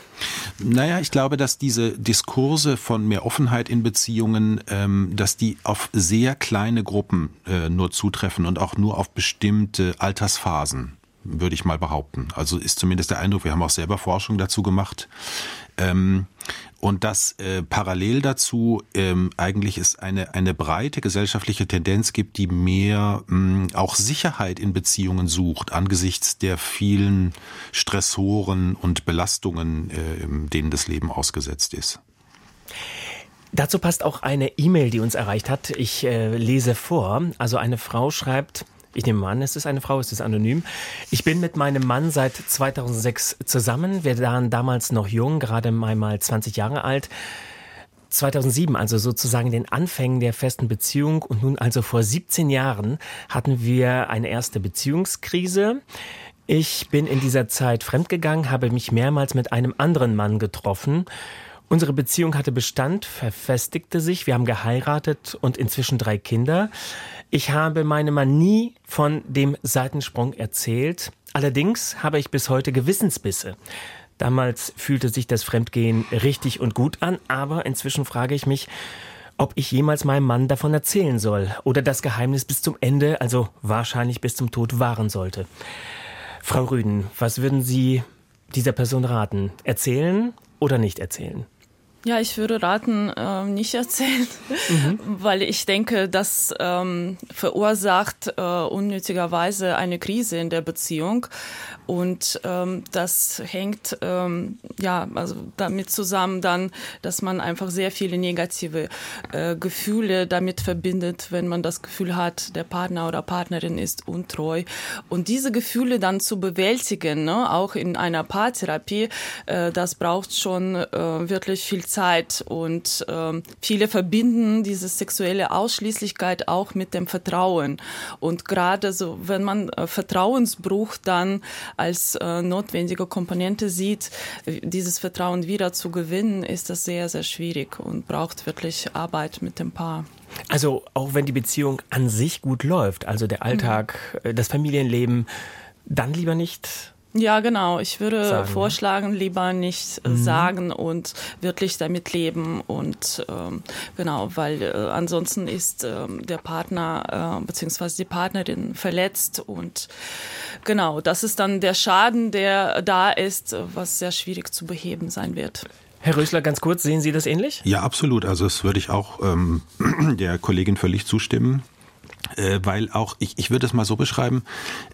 Naja, ich glaube, dass diese Diskurse von mehr Offenheit in Beziehungen, ähm, dass die auf sehr kleine Gruppen äh, nur zutreffen und auch nur auf bestimmte Altersphasen würde ich mal behaupten. Also ist zumindest der Eindruck, wir haben auch selber Forschung dazu gemacht. Ähm, und dass äh, parallel dazu ähm, eigentlich es eine, eine breite gesellschaftliche Tendenz gibt, die mehr mh, auch Sicherheit in Beziehungen sucht, angesichts der vielen Stressoren und Belastungen, äh, denen das Leben ausgesetzt ist. Dazu passt auch eine E-Mail, die uns erreicht hat. Ich äh, lese vor. Also eine Frau schreibt, ich nehme an, es ist eine Frau, es ist anonym. Ich bin mit meinem Mann seit 2006 zusammen. Wir waren damals noch jung, gerade einmal 20 Jahre alt. 2007, also sozusagen den Anfängen der festen Beziehung und nun also vor 17 Jahren hatten wir eine erste Beziehungskrise. Ich bin in dieser Zeit fremdgegangen, habe mich mehrmals mit einem anderen Mann getroffen. Unsere Beziehung hatte Bestand, verfestigte sich, wir haben geheiratet und inzwischen drei Kinder. Ich habe meinem Mann nie von dem Seitensprung erzählt. Allerdings habe ich bis heute Gewissensbisse. Damals fühlte sich das Fremdgehen richtig und gut an, aber inzwischen frage ich mich, ob ich jemals meinem Mann davon erzählen soll oder das Geheimnis bis zum Ende, also wahrscheinlich bis zum Tod, wahren sollte. Frau Rüden, was würden Sie dieser Person raten? Erzählen oder nicht erzählen? Ja, ich würde raten, äh, nicht erzählen, mhm. (laughs) weil ich denke, das ähm, verursacht äh, unnötigerweise eine Krise in der Beziehung und ähm, das hängt ähm, ja also damit zusammen dann, dass man einfach sehr viele negative äh, Gefühle damit verbindet, wenn man das Gefühl hat, der Partner oder Partnerin ist untreu und diese Gefühle dann zu bewältigen, ne, auch in einer Paartherapie, äh, das braucht schon äh, wirklich viel Zeit und äh, viele verbinden diese sexuelle Ausschließlichkeit auch mit dem Vertrauen. Und gerade so, wenn man äh, Vertrauensbruch dann als äh, notwendige Komponente sieht, dieses Vertrauen wieder zu gewinnen, ist das sehr, sehr schwierig und braucht wirklich Arbeit mit dem Paar. Also auch wenn die Beziehung an sich gut läuft, also der Alltag, mhm. das Familienleben, dann lieber nicht ja, genau. Ich würde sagen, vorschlagen, lieber nicht mhm. sagen und wirklich damit leben und ähm, genau, weil äh, ansonsten ist ähm, der Partner äh, bzw. die Partnerin verletzt und genau, das ist dann der Schaden, der da ist, was sehr schwierig zu beheben sein wird. Herr Rösler, ganz kurz, sehen Sie das ähnlich? Ja, absolut. Also das würde ich auch ähm, (clears throat) der Kollegin völlig zustimmen weil auch, ich, ich würde es mal so beschreiben,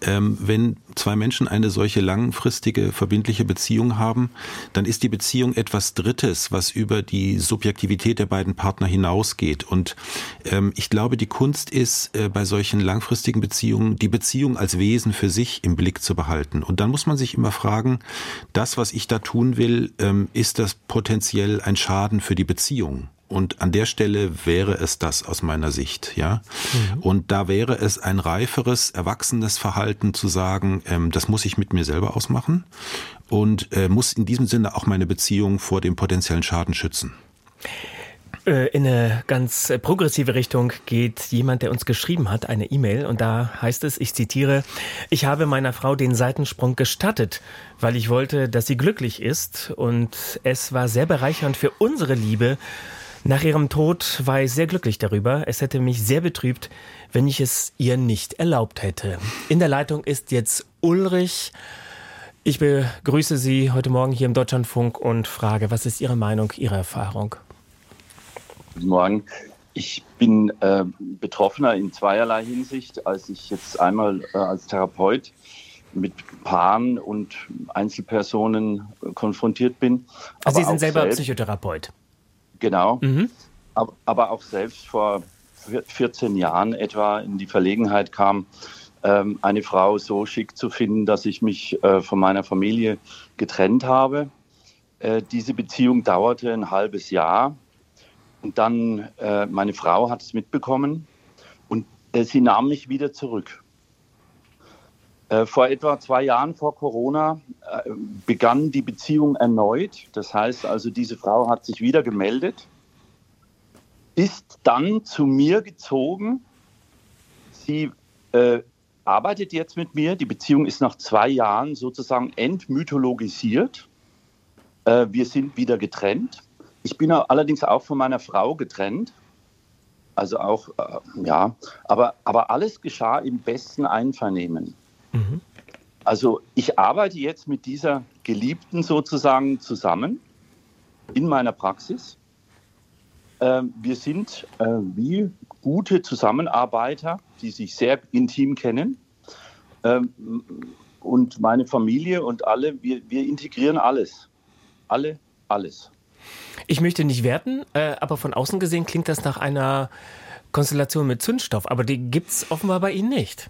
ähm, wenn zwei Menschen eine solche langfristige, verbindliche Beziehung haben, dann ist die Beziehung etwas Drittes, was über die Subjektivität der beiden Partner hinausgeht. Und ähm, ich glaube, die Kunst ist, äh, bei solchen langfristigen Beziehungen, die Beziehung als Wesen für sich im Blick zu behalten. Und dann muss man sich immer fragen, das, was ich da tun will, ähm, ist das potenziell ein Schaden für die Beziehung? Und an der Stelle wäre es das aus meiner Sicht, ja. Mhm. Und da wäre es ein reiferes, erwachsenes Verhalten zu sagen, ähm, das muss ich mit mir selber ausmachen und äh, muss in diesem Sinne auch meine Beziehung vor dem potenziellen Schaden schützen. Äh, in eine ganz progressive Richtung geht jemand, der uns geschrieben hat, eine E-Mail und da heißt es, ich zitiere, ich habe meiner Frau den Seitensprung gestattet, weil ich wollte, dass sie glücklich ist und es war sehr bereichernd für unsere Liebe. Nach ihrem Tod war ich sehr glücklich darüber. Es hätte mich sehr betrübt, wenn ich es ihr nicht erlaubt hätte. In der Leitung ist jetzt Ulrich. Ich begrüße Sie heute Morgen hier im Deutschlandfunk und frage, was ist Ihre Meinung, Ihre Erfahrung? Guten Morgen. Ich bin äh, Betroffener in zweierlei Hinsicht, als ich jetzt einmal äh, als Therapeut mit Paaren und Einzelpersonen äh, konfrontiert bin. Also Sie sind selber selbst, Psychotherapeut. Genau. Mhm. Aber, aber, auch selbst vor 14 Jahren etwa in die Verlegenheit kam, ähm, eine Frau so schick zu finden, dass ich mich äh, von meiner Familie getrennt habe. Äh, diese Beziehung dauerte ein halbes Jahr und dann, äh, meine Frau hat es mitbekommen und sie nahm mich wieder zurück. Äh, vor etwa zwei Jahren vor Corona äh, begann die Beziehung erneut. Das heißt also, diese Frau hat sich wieder gemeldet, ist dann zu mir gezogen. Sie äh, arbeitet jetzt mit mir. Die Beziehung ist nach zwei Jahren sozusagen entmythologisiert. Äh, wir sind wieder getrennt. Ich bin allerdings auch von meiner Frau getrennt. Also auch, äh, ja, aber, aber alles geschah im besten Einvernehmen. Mhm. Also ich arbeite jetzt mit dieser Geliebten sozusagen zusammen in meiner Praxis. Äh, wir sind äh, wie gute Zusammenarbeiter, die sich sehr intim kennen. Ähm, und meine Familie und alle, wir, wir integrieren alles. Alle, alles. Ich möchte nicht werten, äh, aber von außen gesehen klingt das nach einer Konstellation mit Zündstoff. Aber die gibt es offenbar bei Ihnen nicht.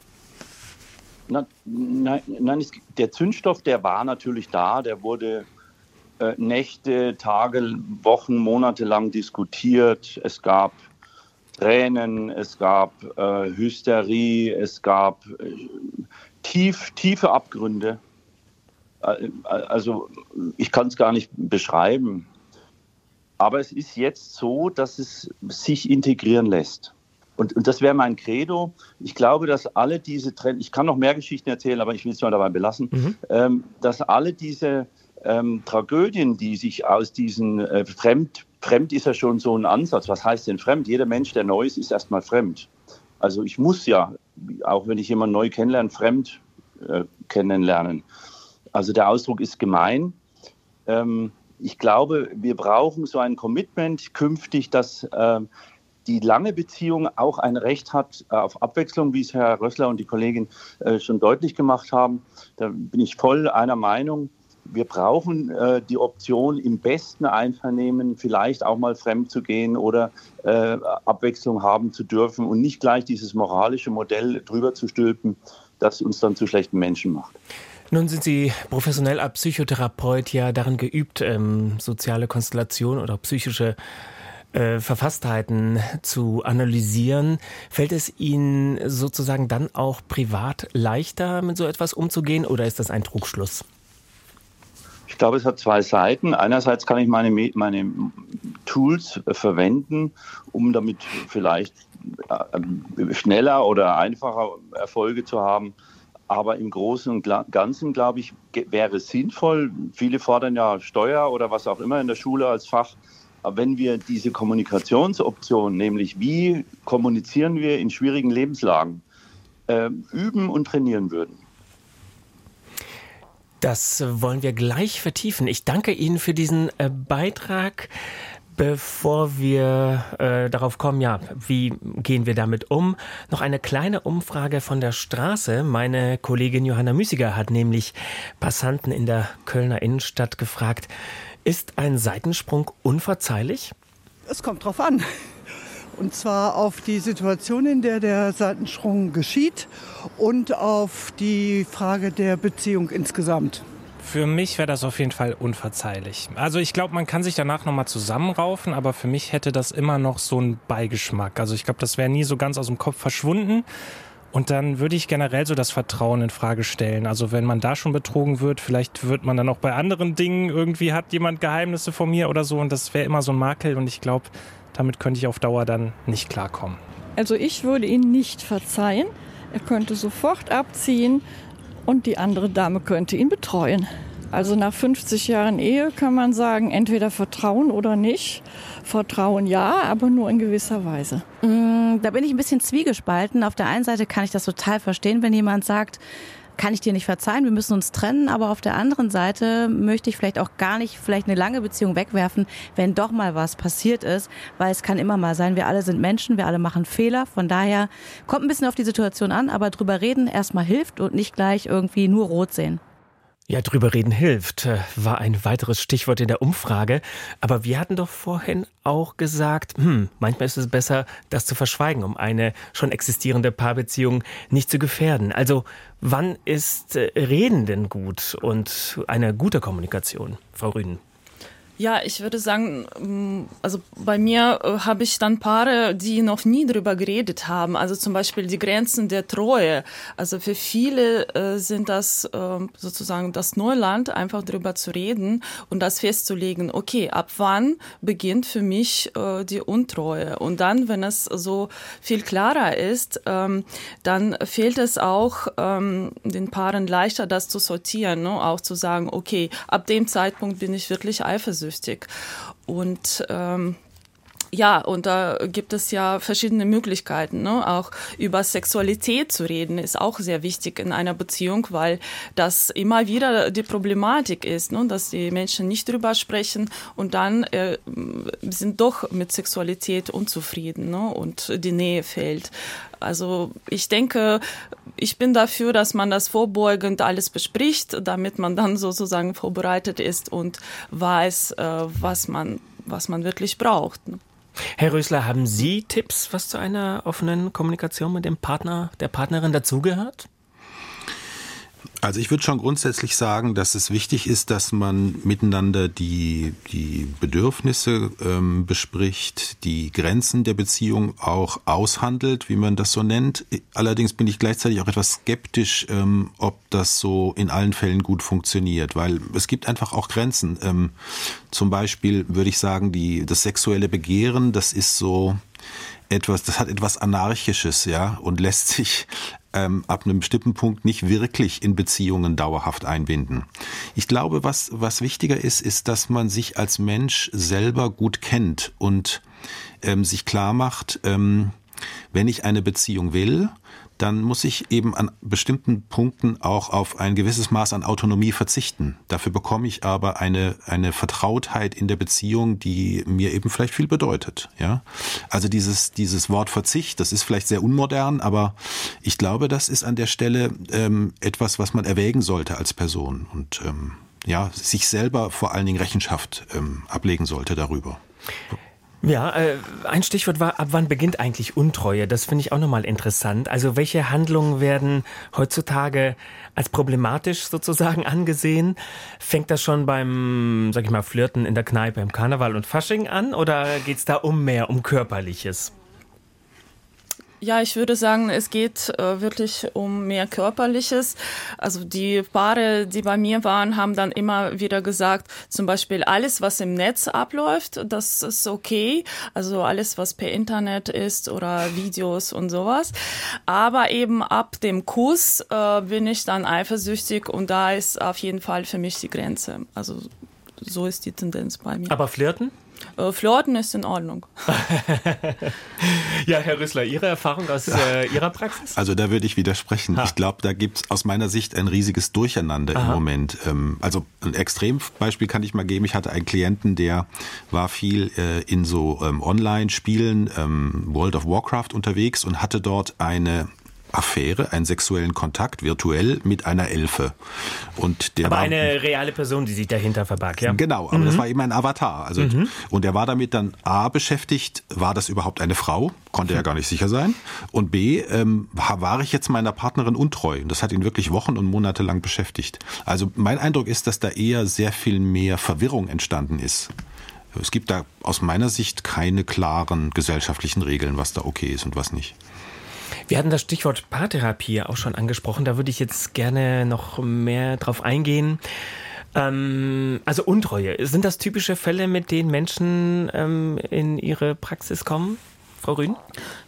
Na, nein, nein es, der Zündstoff, der war natürlich da. Der wurde äh, Nächte, Tage, Wochen, Monate lang diskutiert. Es gab Tränen, es gab äh, Hysterie, es gab äh, tief, tiefe Abgründe. Äh, also ich kann es gar nicht beschreiben. Aber es ist jetzt so, dass es sich integrieren lässt. Und, und das wäre mein Credo. Ich glaube, dass alle diese Trends, ich kann noch mehr Geschichten erzählen, aber ich will es mal dabei belassen, mhm. ähm, dass alle diese ähm, Tragödien, die sich aus diesen äh, Fremd, Fremd ist ja schon so ein Ansatz. Was heißt denn fremd? Jeder Mensch, der neu ist, ist erstmal fremd. Also ich muss ja, auch wenn ich jemanden neu kennenlerne, fremd äh, kennenlernen. Also der Ausdruck ist gemein. Ähm, ich glaube, wir brauchen so ein Commitment künftig, dass äh, die lange Beziehung auch ein Recht hat äh, auf Abwechslung, wie es Herr Rössler und die Kollegin äh, schon deutlich gemacht haben. Da bin ich voll einer Meinung. Wir brauchen äh, die Option, im besten Einvernehmen vielleicht auch mal fremd zu gehen oder Abwechslung haben zu dürfen und nicht gleich dieses moralische Modell drüber zu stülpen, das uns dann zu schlechten Menschen macht. Nun sind Sie professionell als Psychotherapeut ja darin geübt, ähm, soziale Konstellationen oder psychische äh, Verfasstheiten zu analysieren. Fällt es Ihnen sozusagen dann auch privat leichter, mit so etwas umzugehen oder ist das ein Trugschluss? Ich glaube, es hat zwei Seiten. Einerseits kann ich meine, meine Tools äh, verwenden, um damit vielleicht äh, schneller oder einfacher Erfolge zu haben. Aber im Großen und Ganzen, glaube ich, wäre es sinnvoll, viele fordern ja Steuer oder was auch immer in der Schule als Fach, wenn wir diese Kommunikationsoption, nämlich wie kommunizieren wir in schwierigen Lebenslagen, äh, üben und trainieren würden. Das wollen wir gleich vertiefen. Ich danke Ihnen für diesen äh, Beitrag. Bevor wir äh, darauf kommen, ja, wie gehen wir damit um? Noch eine kleine Umfrage von der Straße. Meine Kollegin Johanna Müßiger hat nämlich Passanten in der Kölner Innenstadt gefragt, ist ein Seitensprung unverzeihlich? Es kommt drauf an. Und zwar auf die Situation, in der der Seitensprung geschieht und auf die Frage der Beziehung insgesamt. Für mich wäre das auf jeden Fall unverzeihlich. Also ich glaube, man kann sich danach nochmal zusammenraufen, aber für mich hätte das immer noch so einen Beigeschmack. Also ich glaube, das wäre nie so ganz aus dem Kopf verschwunden. Und dann würde ich generell so das Vertrauen in Frage stellen. Also wenn man da schon betrogen wird, vielleicht wird man dann auch bei anderen Dingen irgendwie hat jemand Geheimnisse von mir oder so und das wäre immer so ein Makel und ich glaube, damit könnte ich auf Dauer dann nicht klarkommen. Also ich würde ihn nicht verzeihen. Er könnte sofort abziehen und die andere Dame könnte ihn betreuen. Also nach 50 Jahren Ehe kann man sagen, entweder Vertrauen oder nicht. Vertrauen ja, aber nur in gewisser Weise. Mm, da bin ich ein bisschen zwiegespalten. Auf der einen Seite kann ich das total verstehen, wenn jemand sagt, kann ich dir nicht verzeihen, wir müssen uns trennen, aber auf der anderen Seite möchte ich vielleicht auch gar nicht vielleicht eine lange Beziehung wegwerfen, wenn doch mal was passiert ist, weil es kann immer mal sein, wir alle sind Menschen, wir alle machen Fehler, von daher kommt ein bisschen auf die Situation an, aber drüber reden erstmal hilft und nicht gleich irgendwie nur rot sehen. Ja, drüber reden hilft, äh, war ein weiteres Stichwort in der Umfrage. Aber wir hatten doch vorhin auch gesagt, hm, manchmal ist es besser, das zu verschweigen, um eine schon existierende Paarbeziehung nicht zu gefährden. Also, wann ist äh, Reden denn gut und eine gute Kommunikation, Frau Rüden? Ja, ich würde sagen, mm, also bei mir äh, habe ich dann Paare, die noch nie drüber geredet haben. Also zum Beispiel die Grenzen der Treue. Also für viele äh, sind das äh, sozusagen das Neuland, einfach drüber zu reden und das festzulegen. Okay, ab wann beginnt für mich äh, die Untreue? Und dann, wenn es so viel klarer ist, ähm, dann fehlt es auch ähm, den Paaren leichter, das zu sortieren, ne? auch zu sagen, okay, ab dem Zeitpunkt bin ich wirklich eifersüchtig eifersüchtig. Und ähm, ja, und da gibt es ja verschiedene Möglichkeiten. Ne? Auch über Sexualität zu reden ist auch sehr wichtig in einer Beziehung, weil das immer wieder die Problematik ist, ne? dass die Menschen nicht drüber sprechen und dann äh, sind doch mit Sexualität unzufrieden ne? und die Nähe fehlt. Also ich denke, ich bin dafür, dass man das vorbeugend alles bespricht, damit man dann sozusagen vorbereitet ist und weiß, äh, was man was man wirklich braucht. Herr Rösler, haben Sie Tipps, was zu einer offenen Kommunikation mit dem Partner, der Partnerin dazugehört? Also ich würde schon grundsätzlich sagen, dass es wichtig ist, dass man miteinander die, die Bedürfnisse ähm, bespricht, die Grenzen der Beziehung auch aushandelt, wie man das so nennt. Allerdings bin ich gleichzeitig auch etwas skeptisch, ähm, ob das so in allen Fällen gut funktioniert, weil es gibt einfach auch Grenzen. Ähm, zum Beispiel würde ich sagen, die, das sexuelle Begehren, das ist so etwas, das hat etwas Anarchisches, ja, und lässt sich ähm, ab einem bestimmten Punkt nicht wirklich in Beziehungen dauerhaft einbinden. Ich glaube, was, was wichtiger ist, ist, dass man sich als Mensch selber gut kennt und ähm, sich klar macht, ähm, wenn ich eine Beziehung will, dann muss ich eben an bestimmten Punkten auch auf ein gewisses Maß an Autonomie verzichten. Dafür bekomme ich aber eine, eine Vertrautheit in der Beziehung, die mir eben vielleicht viel bedeutet. Ja? Also dieses, dieses Wort Verzicht, das ist vielleicht sehr unmodern, aber ich glaube, das ist an der Stelle ähm, etwas, was man erwägen sollte als Person und ähm, ja, sich selber vor allen Dingen Rechenschaft ähm, ablegen sollte darüber. Ja, äh, ein Stichwort war, ab wann beginnt eigentlich Untreue? Das finde ich auch nochmal interessant. Also welche Handlungen werden heutzutage als problematisch sozusagen (laughs) angesehen? Fängt das schon beim, sag ich mal, Flirten in der Kneipe im Karneval und Fasching an oder geht es da um mehr, um Körperliches? Ja, ich würde sagen, es geht äh, wirklich um mehr Körperliches. Also die Paare, die bei mir waren, haben dann immer wieder gesagt, zum Beispiel alles, was im Netz abläuft, das ist okay. Also alles, was per Internet ist oder Videos und sowas. Aber eben ab dem Kuss äh, bin ich dann eifersüchtig und da ist auf jeden Fall für mich die Grenze. Also so ist die Tendenz bei mir. Aber flirten? Äh, Flirten ist in Ordnung. (laughs) ja, Herr Rüssler, Ihre Erfahrung aus äh, Ihrer Praxis? Also da würde ich widersprechen. Ha. Ich glaube, da gibt es aus meiner Sicht ein riesiges Durcheinander Aha. im Moment. Ähm, also ein Extrembeispiel kann ich mal geben. Ich hatte einen Klienten, der war viel äh, in so ähm, Online-Spielen, ähm, World of Warcraft unterwegs und hatte dort eine Affäre, einen sexuellen Kontakt virtuell mit einer Elfe. Und der aber war, eine reale Person, die sich dahinter verbarg, ja? Genau, aber mhm. das war eben ein Avatar. Also, mhm. Und er war damit dann A beschäftigt, war das überhaupt eine Frau? Konnte er gar nicht sicher sein. Und B, ähm, war ich jetzt meiner Partnerin untreu? Und das hat ihn wirklich Wochen und Monate lang beschäftigt. Also mein Eindruck ist, dass da eher sehr viel mehr Verwirrung entstanden ist. Es gibt da aus meiner Sicht keine klaren gesellschaftlichen Regeln, was da okay ist und was nicht. Wir hatten das Stichwort Paartherapie auch schon angesprochen. Da würde ich jetzt gerne noch mehr drauf eingehen. Ähm, also Untreue, sind das typische Fälle, mit denen Menschen ähm, in ihre Praxis kommen? Frau Rühn?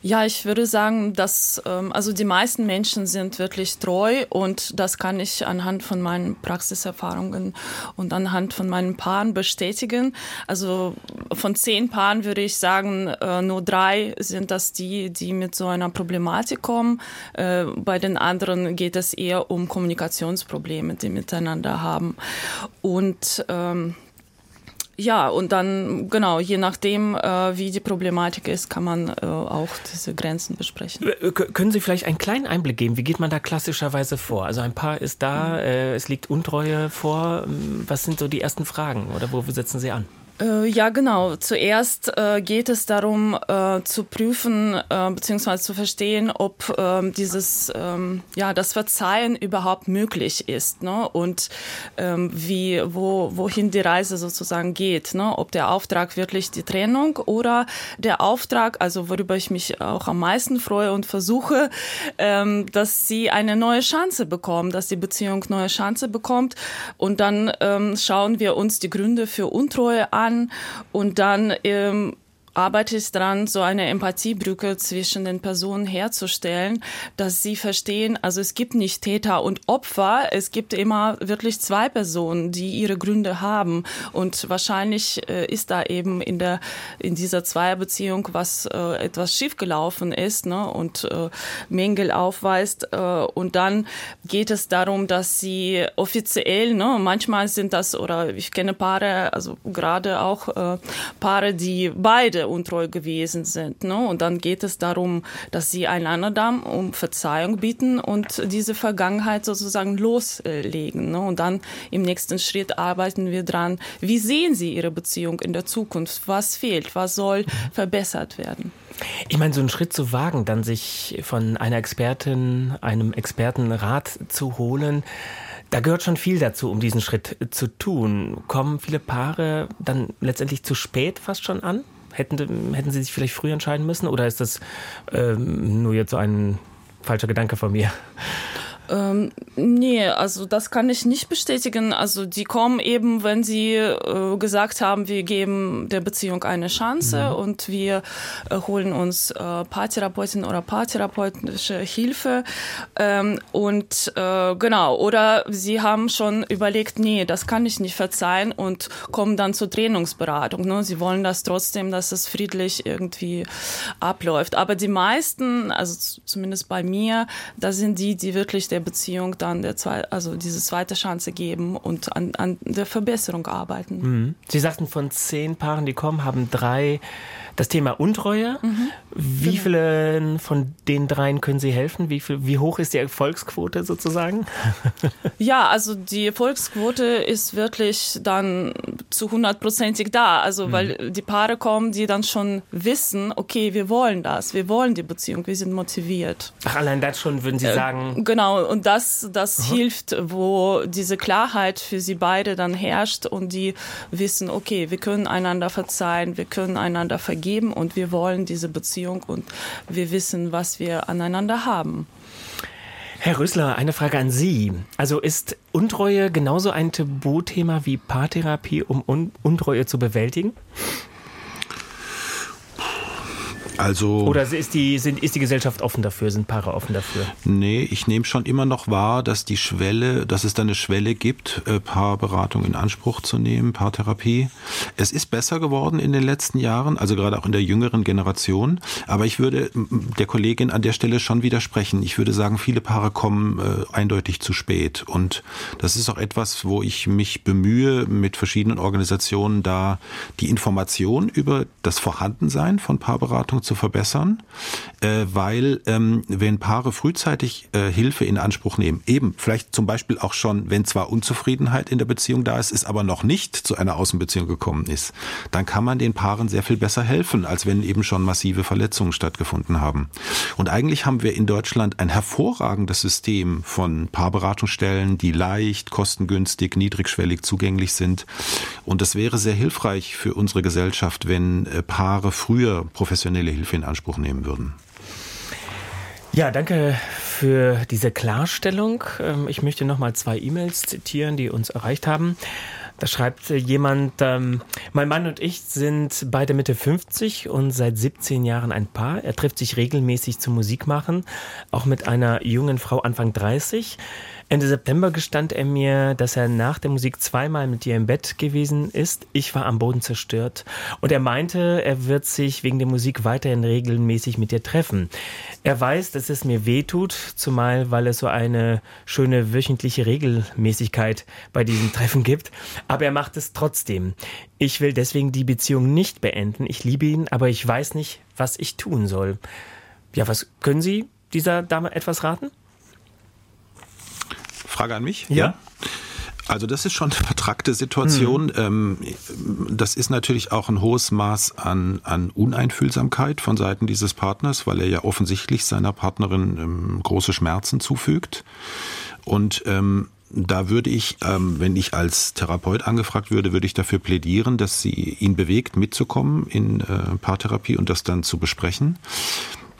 Ja, ich würde sagen, dass ähm, also die meisten Menschen sind wirklich treu und das kann ich anhand von meinen Praxiserfahrungen und anhand von meinen Paaren bestätigen. Also von zehn Paaren würde ich sagen, äh, nur drei sind das die, die mit so einer Problematik kommen. Äh, bei den anderen geht es eher um Kommunikationsprobleme, die miteinander haben. Und ähm, ja, und dann, genau, je nachdem, äh, wie die Problematik ist, kann man äh, auch diese Grenzen besprechen. Können Sie vielleicht einen kleinen Einblick geben? Wie geht man da klassischerweise vor? Also ein Paar ist da, mhm. äh, es liegt Untreue vor. Was sind so die ersten Fragen oder wo setzen Sie an? Äh, ja, genau. Zuerst äh, geht es darum, äh, zu prüfen äh, bzw. zu verstehen, ob ähm, dieses, ähm, ja, das Verzeihen überhaupt möglich ist, ne? Und ähm, wie, wo, wohin die Reise sozusagen geht, ne? Ob der Auftrag wirklich die Trennung oder der Auftrag, also worüber ich mich auch am meisten freue und versuche, ähm, dass sie eine neue Chance bekommen, dass die Beziehung neue Chance bekommt. Und dann ähm, schauen wir uns die Gründe für Untreue an an und dann ähm, arbeite ich daran, so eine Empathiebrücke zwischen den Personen herzustellen, dass sie verstehen, also es gibt nicht Täter und Opfer, es gibt immer wirklich zwei Personen, die ihre Gründe haben. Und wahrscheinlich äh, ist da eben in der in dieser Zweierbeziehung was äh, etwas schiefgelaufen ist ne, und äh, Mängel aufweist äh, und dann geht es darum, dass sie offiziell, ne, manchmal sind das oder ich kenne Paare, also gerade auch äh, Paare, die beide untreu gewesen sind. Ne? Und dann geht es darum, dass sie einander dann um Verzeihung bieten und diese Vergangenheit sozusagen loslegen. Ne? Und dann im nächsten Schritt arbeiten wir dran, wie sehen sie ihre Beziehung in der Zukunft? Was fehlt? Was soll verbessert werden? Ich meine, so einen Schritt zu wagen, dann sich von einer Expertin, einem Experten Rat zu holen, da gehört schon viel dazu, um diesen Schritt zu tun. Kommen viele Paare dann letztendlich zu spät fast schon an? Hätten, hätten Sie sich vielleicht früher entscheiden müssen oder ist das ähm, nur jetzt so ein falscher Gedanke von mir? Ähm, nee, also das kann ich nicht bestätigen. Also die kommen eben, wenn sie äh, gesagt haben, wir geben der Beziehung eine Chance mhm. und wir äh, holen uns äh, Paartherapeutin oder paartherapeutische Hilfe. Ähm, und äh, genau, oder sie haben schon überlegt, nee, das kann ich nicht verzeihen und kommen dann zur Trennungsberatung. Ne? Sie wollen das trotzdem, dass es friedlich irgendwie abläuft. Aber die meisten, also zumindest bei mir, da sind die, die wirklich der der Beziehung dann der zwei, also diese zweite Chance geben und an, an der Verbesserung arbeiten. Mhm. Sie sagten, von zehn Paaren, die kommen, haben drei das Thema Untreue. Mhm. Wie genau. vielen von den dreien können Sie helfen? Wie, viel, wie hoch ist die Erfolgsquote sozusagen? (laughs) Ja, also die Erfolgsquote ist wirklich dann zu hundertprozentig da. Also, mhm. weil die Paare kommen, die dann schon wissen, okay, wir wollen das, wir wollen die Beziehung, wir sind motiviert. Ach, allein das schon würden Sie äh, sagen. Genau, und das, das hilft, wo diese Klarheit für sie beide dann herrscht und die wissen, okay, wir können einander verzeihen, wir können einander vergeben geben und wir wollen diese Beziehung und wir wissen, was wir aneinander haben. Herr Rösler, eine Frage an Sie. Also ist Untreue genauso ein Tabuthema wie Paartherapie, um Untreue zu bewältigen? Also Oder ist die, sind, ist die Gesellschaft offen dafür, sind Paare offen dafür? Nee, ich nehme schon immer noch wahr, dass die Schwelle, dass es da eine Schwelle gibt, äh, Paarberatung in Anspruch zu nehmen, Paartherapie. Es ist besser geworden in den letzten Jahren, also gerade auch in der jüngeren Generation. Aber ich würde der Kollegin an der Stelle schon widersprechen. Ich würde sagen, viele Paare kommen äh, eindeutig zu spät. Und das ist auch etwas, wo ich mich bemühe, mit verschiedenen Organisationen da die Information über das Vorhandensein von Paarberatung zu verbessern, äh, weil ähm, wenn Paare frühzeitig äh, Hilfe in Anspruch nehmen, eben vielleicht zum Beispiel auch schon, wenn zwar Unzufriedenheit in der Beziehung da ist, ist aber noch nicht zu einer Außenbeziehung gekommen ist, dann kann man den Paaren sehr viel besser helfen, als wenn eben schon massive Verletzungen stattgefunden haben. Und eigentlich haben wir in Deutschland ein hervorragendes System von Paarberatungsstellen, die leicht, kostengünstig, niedrigschwellig zugänglich sind. Und es wäre sehr hilfreich für unsere Gesellschaft, wenn äh, Paare früher professionelle Hilfe in Anspruch nehmen würden. Ja, danke für diese Klarstellung. Ähm, ich möchte noch mal zwei E-Mails zitieren, die uns erreicht haben. Da schreibt jemand, ähm, mein Mann und ich sind beide Mitte 50 und seit 17 Jahren ein Paar. Er trifft sich regelmäßig zum Musikmachen, auch mit einer jungen Frau Anfang 30. Ende September gestand er mir, dass er nach der Musik zweimal mit ihr im Bett gewesen ist. Ich war am Boden zerstört. Und er meinte, er wird sich wegen der Musik weiterhin regelmäßig mit ihr treffen. Er weiß, dass es mir weh tut, zumal weil es so eine schöne wöchentliche Regelmäßigkeit bei diesen Treffen gibt. Aber er macht es trotzdem. Ich will deswegen die Beziehung nicht beenden. Ich liebe ihn, aber ich weiß nicht, was ich tun soll. Ja, was können Sie dieser Dame etwas raten? Frage an mich? Ja. Also das ist schon eine vertrackte Situation. Mhm. Das ist natürlich auch ein hohes Maß an, an Uneinfühlsamkeit von Seiten dieses Partners, weil er ja offensichtlich seiner Partnerin ähm, große Schmerzen zufügt. Und ähm, da würde ich, ähm, wenn ich als Therapeut angefragt würde, würde ich dafür plädieren, dass sie ihn bewegt, mitzukommen in äh, Paartherapie und das dann zu besprechen.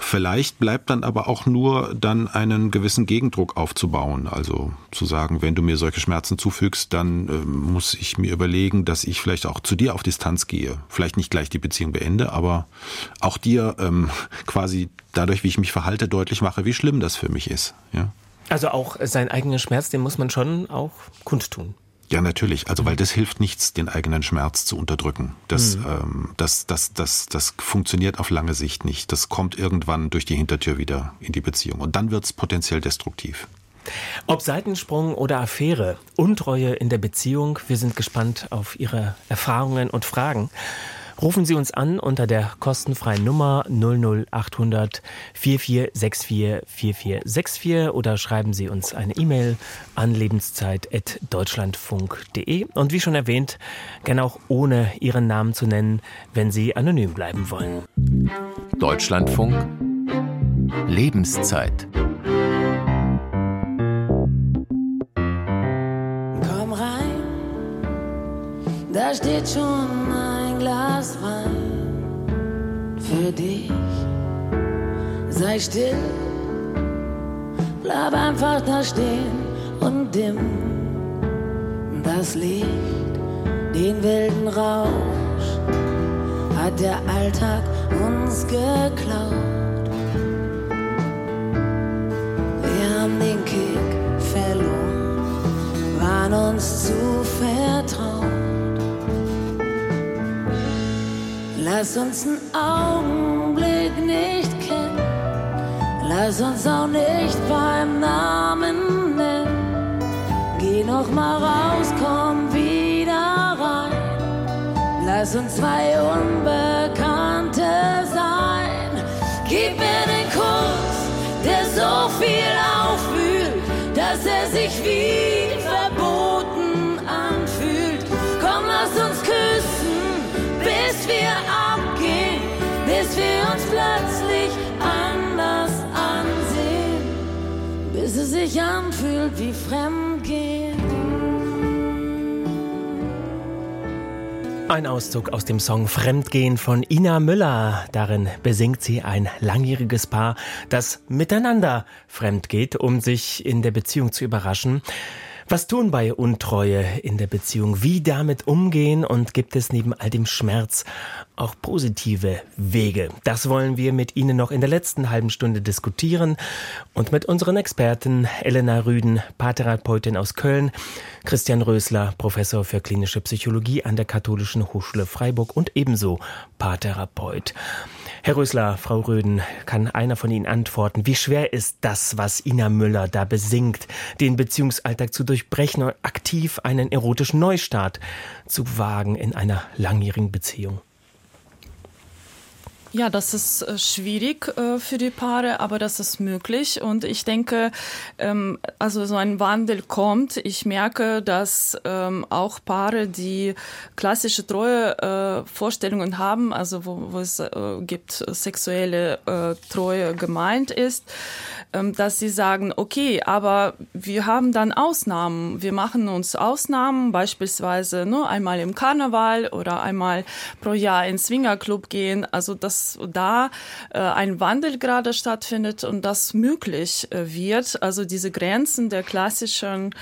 Vielleicht bleibt dann aber auch nur dann einen gewissen Gegendruck aufzubauen. Also zu sagen, wenn du mir solche Schmerzen zufügst, dann äh, muss ich mir überlegen, dass ich vielleicht auch zu dir auf Distanz gehe. Vielleicht nicht gleich die Beziehung beende, aber auch dir ähm, (laughs) quasi dadurch, wie ich mich verhalte, deutlich mache, wie schlimm das für mich ist. Ja. Also auch sein eigener Schmerz, den muss man schon auch kundtun. Ja, natürlich. Also, weil das hilft nichts, den eigenen Schmerz zu unterdrücken. Das, mhm. ähm, das, das, das, das funktioniert auf lange Sicht nicht. Das kommt irgendwann durch die Hintertür wieder in die Beziehung. Und dann wird es potenziell destruktiv. Ob Seitensprung oder Affäre, Untreue in der Beziehung, wir sind gespannt auf Ihre Erfahrungen und Fragen. Rufen Sie uns an unter der kostenfreien Nummer 00800 4464 4464 oder schreiben Sie uns eine E-Mail an lebenszeit.deutschlandfunk.de. Und wie schon erwähnt, gerne auch ohne Ihren Namen zu nennen, wenn Sie anonym bleiben wollen. Deutschlandfunk Lebenszeit. Komm rein, da steht schon Glas Wein für dich. Sei still, bleib einfach da stehen und dimm das Licht, den wilden Rausch hat der Alltag uns geklaut. Wir haben den Kick verloren, waren uns zu vertraut. Lass uns einen Augenblick nicht kennen. Lass uns auch nicht beim Namen nennen. Geh noch mal raus, komm wieder rein. Lass uns zwei Unbekannte sein. Gib mir den Kuss, der so viel aufwühlt, dass er sich wie sich anfühlt wie Fremdgehen. Ein Auszug aus dem Song Fremdgehen von Ina Müller. Darin besingt sie ein langjähriges Paar, das miteinander fremdgeht, um sich in der Beziehung zu überraschen. Was tun bei Untreue in der Beziehung? Wie damit umgehen? Und gibt es neben all dem Schmerz auch positive Wege? Das wollen wir mit Ihnen noch in der letzten halben Stunde diskutieren und mit unseren Experten Elena Rüden, Paartherapeutin aus Köln, Christian Rösler, Professor für klinische Psychologie an der Katholischen Hochschule Freiburg und ebenso Paartherapeut. Herr Rösler, Frau Röden, kann einer von Ihnen antworten, wie schwer ist das, was Ina Müller da besingt, den Beziehungsalltag zu durchbrechen und aktiv einen erotischen Neustart zu wagen in einer langjährigen Beziehung? Ja, das ist äh, schwierig äh, für die Paare, aber das ist möglich. Und ich denke, ähm, also so ein Wandel kommt. Ich merke, dass ähm, auch Paare, die klassische treue äh, Vorstellungen haben, also wo, wo es gibt sexuelle Treue gemeint ist, ähm, dass sie sagen, okay, aber wir haben dann Ausnahmen. Wir machen uns Ausnahmen, beispielsweise nur einmal im Karneval oder einmal pro Jahr ins Swingerclub gehen. Also das dass da äh, ein Wandel gerade stattfindet und das möglich äh, wird, also diese Grenzen der klassischen,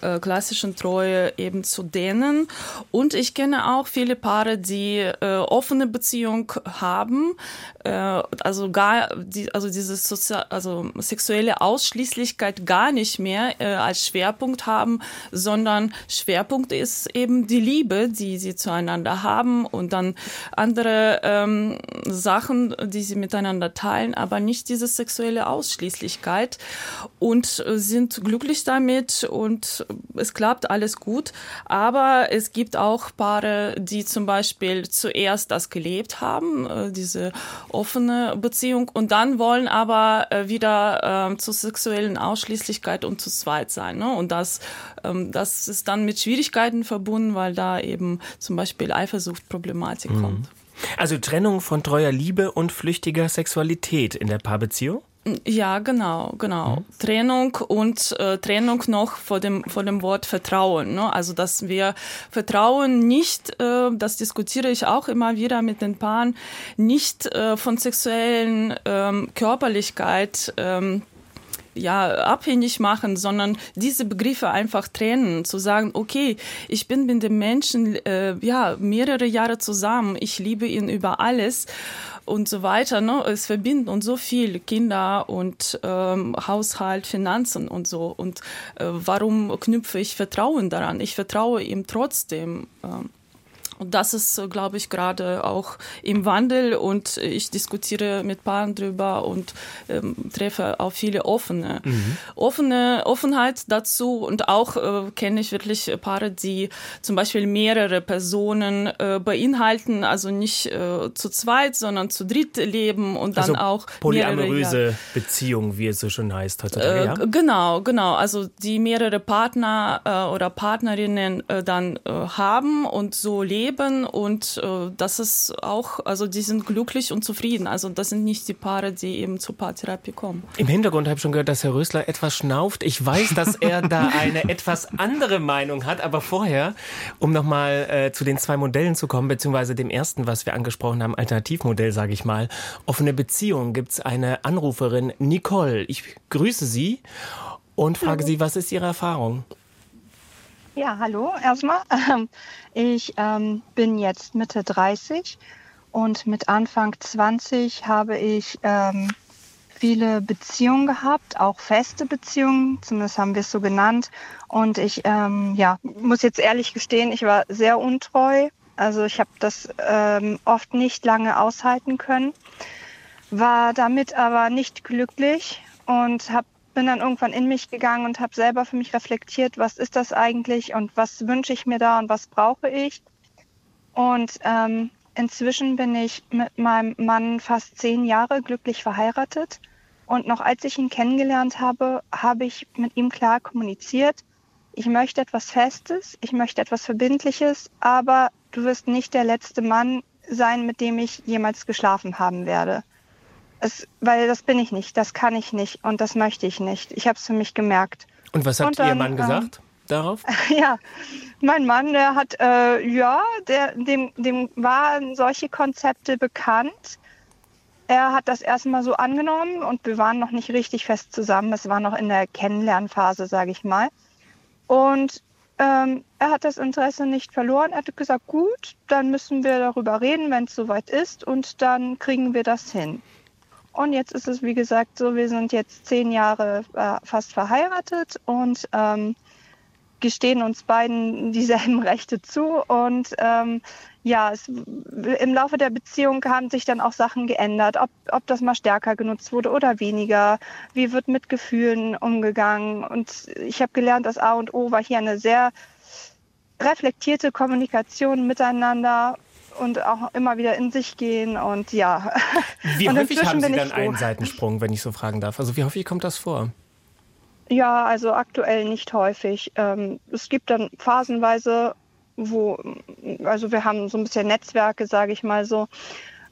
äh, klassischen Treue eben zu dehnen. Und ich kenne auch viele Paare, die äh, offene Beziehung haben, äh, also gar, die, also diese Sozial also sexuelle Ausschließlichkeit gar nicht mehr äh, als Schwerpunkt haben, sondern Schwerpunkt ist eben die Liebe, die sie zueinander haben und dann andere ähm, Sachen, die sie miteinander teilen, aber nicht diese sexuelle Ausschließlichkeit und äh, sind glücklich damit und es klappt alles gut. Aber es gibt auch Paare, die zum Beispiel zuerst das gelebt haben, äh, diese offene Beziehung und dann wollen aber äh, wieder äh, zur sexuellen Ausschließlichkeit und zu zweit sein. Ne? Und das, ähm, das ist dann mit Schwierigkeiten verbunden, weil da eben zum Beispiel Eifersuchtproblematik mhm. kommt. Also Trennung von treuer Liebe und flüchtiger Sexualität in der Paarbeziehung? Ja, genau, genau. Mhm. Trennung und äh, Trennung noch vor dem, vor dem Wort Vertrauen. Ne? Also, dass wir Vertrauen nicht, äh, das diskutiere ich auch immer wieder mit den Paaren, nicht äh, von sexuellen ähm, Körperlichkeit ähm, ja, abhängig machen, sondern diese Begriffe einfach trennen, zu sagen, okay, ich bin mit dem Menschen äh, ja mehrere Jahre zusammen, ich liebe ihn über alles und so weiter. Ne? Es verbindet uns so viel, Kinder und ähm, Haushalt, Finanzen und so. Und äh, warum knüpfe ich Vertrauen daran? Ich vertraue ihm trotzdem. Ähm, und das ist, äh, glaube ich, gerade auch im Wandel und ich diskutiere mit Paaren drüber und ähm, treffe auch viele offene. Mhm. Offene Offenheit dazu und auch äh, kenne ich wirklich Paare, die zum Beispiel mehrere Personen äh, beinhalten, also nicht äh, zu zweit, sondern zu dritt leben und dann also auch polyamoröse Beziehung, wie es so schon heißt heutzutage. Ja? Äh, genau, genau. Also die mehrere Partner äh, oder Partnerinnen dann haben und so leben leben und äh, das ist auch, also die sind glücklich und zufrieden. Also das sind nicht die Paare, die eben zur Paartherapie kommen. Im Hintergrund habe ich schon gehört, dass Herr Rösler etwas schnauft. Ich weiß, dass er da (laughs) eine etwas andere Meinung hat, aber vorher, um nochmal äh, zu den zwei Modellen zu kommen, beziehungsweise dem ersten, was wir angesprochen haben, Alternativmodell, sage ich mal, offene Beziehung, gibt es eine Anruferin, Nicole. Ich grüße Sie und frage Sie, was ist Ihre Erfahrung? Ja, hallo erstmal. Ich ähm, bin jetzt Mitte 30 und mit Anfang 20 habe ich ähm, viele Beziehungen gehabt, auch feste Beziehungen, zumindest haben wir es so genannt. Und ich ähm, ja, muss jetzt ehrlich gestehen, ich war sehr untreu. Also ich habe das ähm, oft nicht lange aushalten können, war damit aber nicht glücklich und habe bin dann irgendwann in mich gegangen und habe selber für mich reflektiert, was ist das eigentlich und was wünsche ich mir da und was brauche ich. Und ähm, inzwischen bin ich mit meinem Mann fast zehn Jahre glücklich verheiratet. Und noch als ich ihn kennengelernt habe, habe ich mit ihm klar kommuniziert, ich möchte etwas Festes, ich möchte etwas Verbindliches, aber du wirst nicht der letzte Mann sein, mit dem ich jemals geschlafen haben werde. Es, weil das bin ich nicht, das kann ich nicht und das möchte ich nicht. Ich habe es für mich gemerkt. Und was hat dann, Ihr Mann gesagt? Ähm, darauf? (laughs) Ja, mein Mann, der hat, äh, ja, der, dem, dem waren solche Konzepte bekannt. Er hat das erstmal so angenommen und wir waren noch nicht richtig fest zusammen. Es war noch in der Kennenlernphase, sage ich mal. Und ähm, er hat das Interesse nicht verloren. Er hat gesagt, gut, dann müssen wir darüber reden, wenn es soweit ist und dann kriegen wir das hin. Und jetzt ist es, wie gesagt, so, wir sind jetzt zehn Jahre äh, fast verheiratet und ähm, gestehen uns beiden (laughs) dieselben Rechte zu. Und ähm, ja, es, im Laufe der Beziehung haben sich dann auch Sachen geändert, ob, ob das mal stärker genutzt wurde oder weniger. Wie wird mit Gefühlen umgegangen? Und ich habe gelernt, das A und O war hier eine sehr reflektierte Kommunikation miteinander und auch immer wieder in sich gehen und ja. Wie und häufig haben Sie dann einen Seitensprung, wenn ich so fragen darf? Also wie häufig kommt das vor? Ja, also aktuell nicht häufig. Ähm, es gibt dann phasenweise, wo, also wir haben so ein bisschen Netzwerke, sage ich mal so,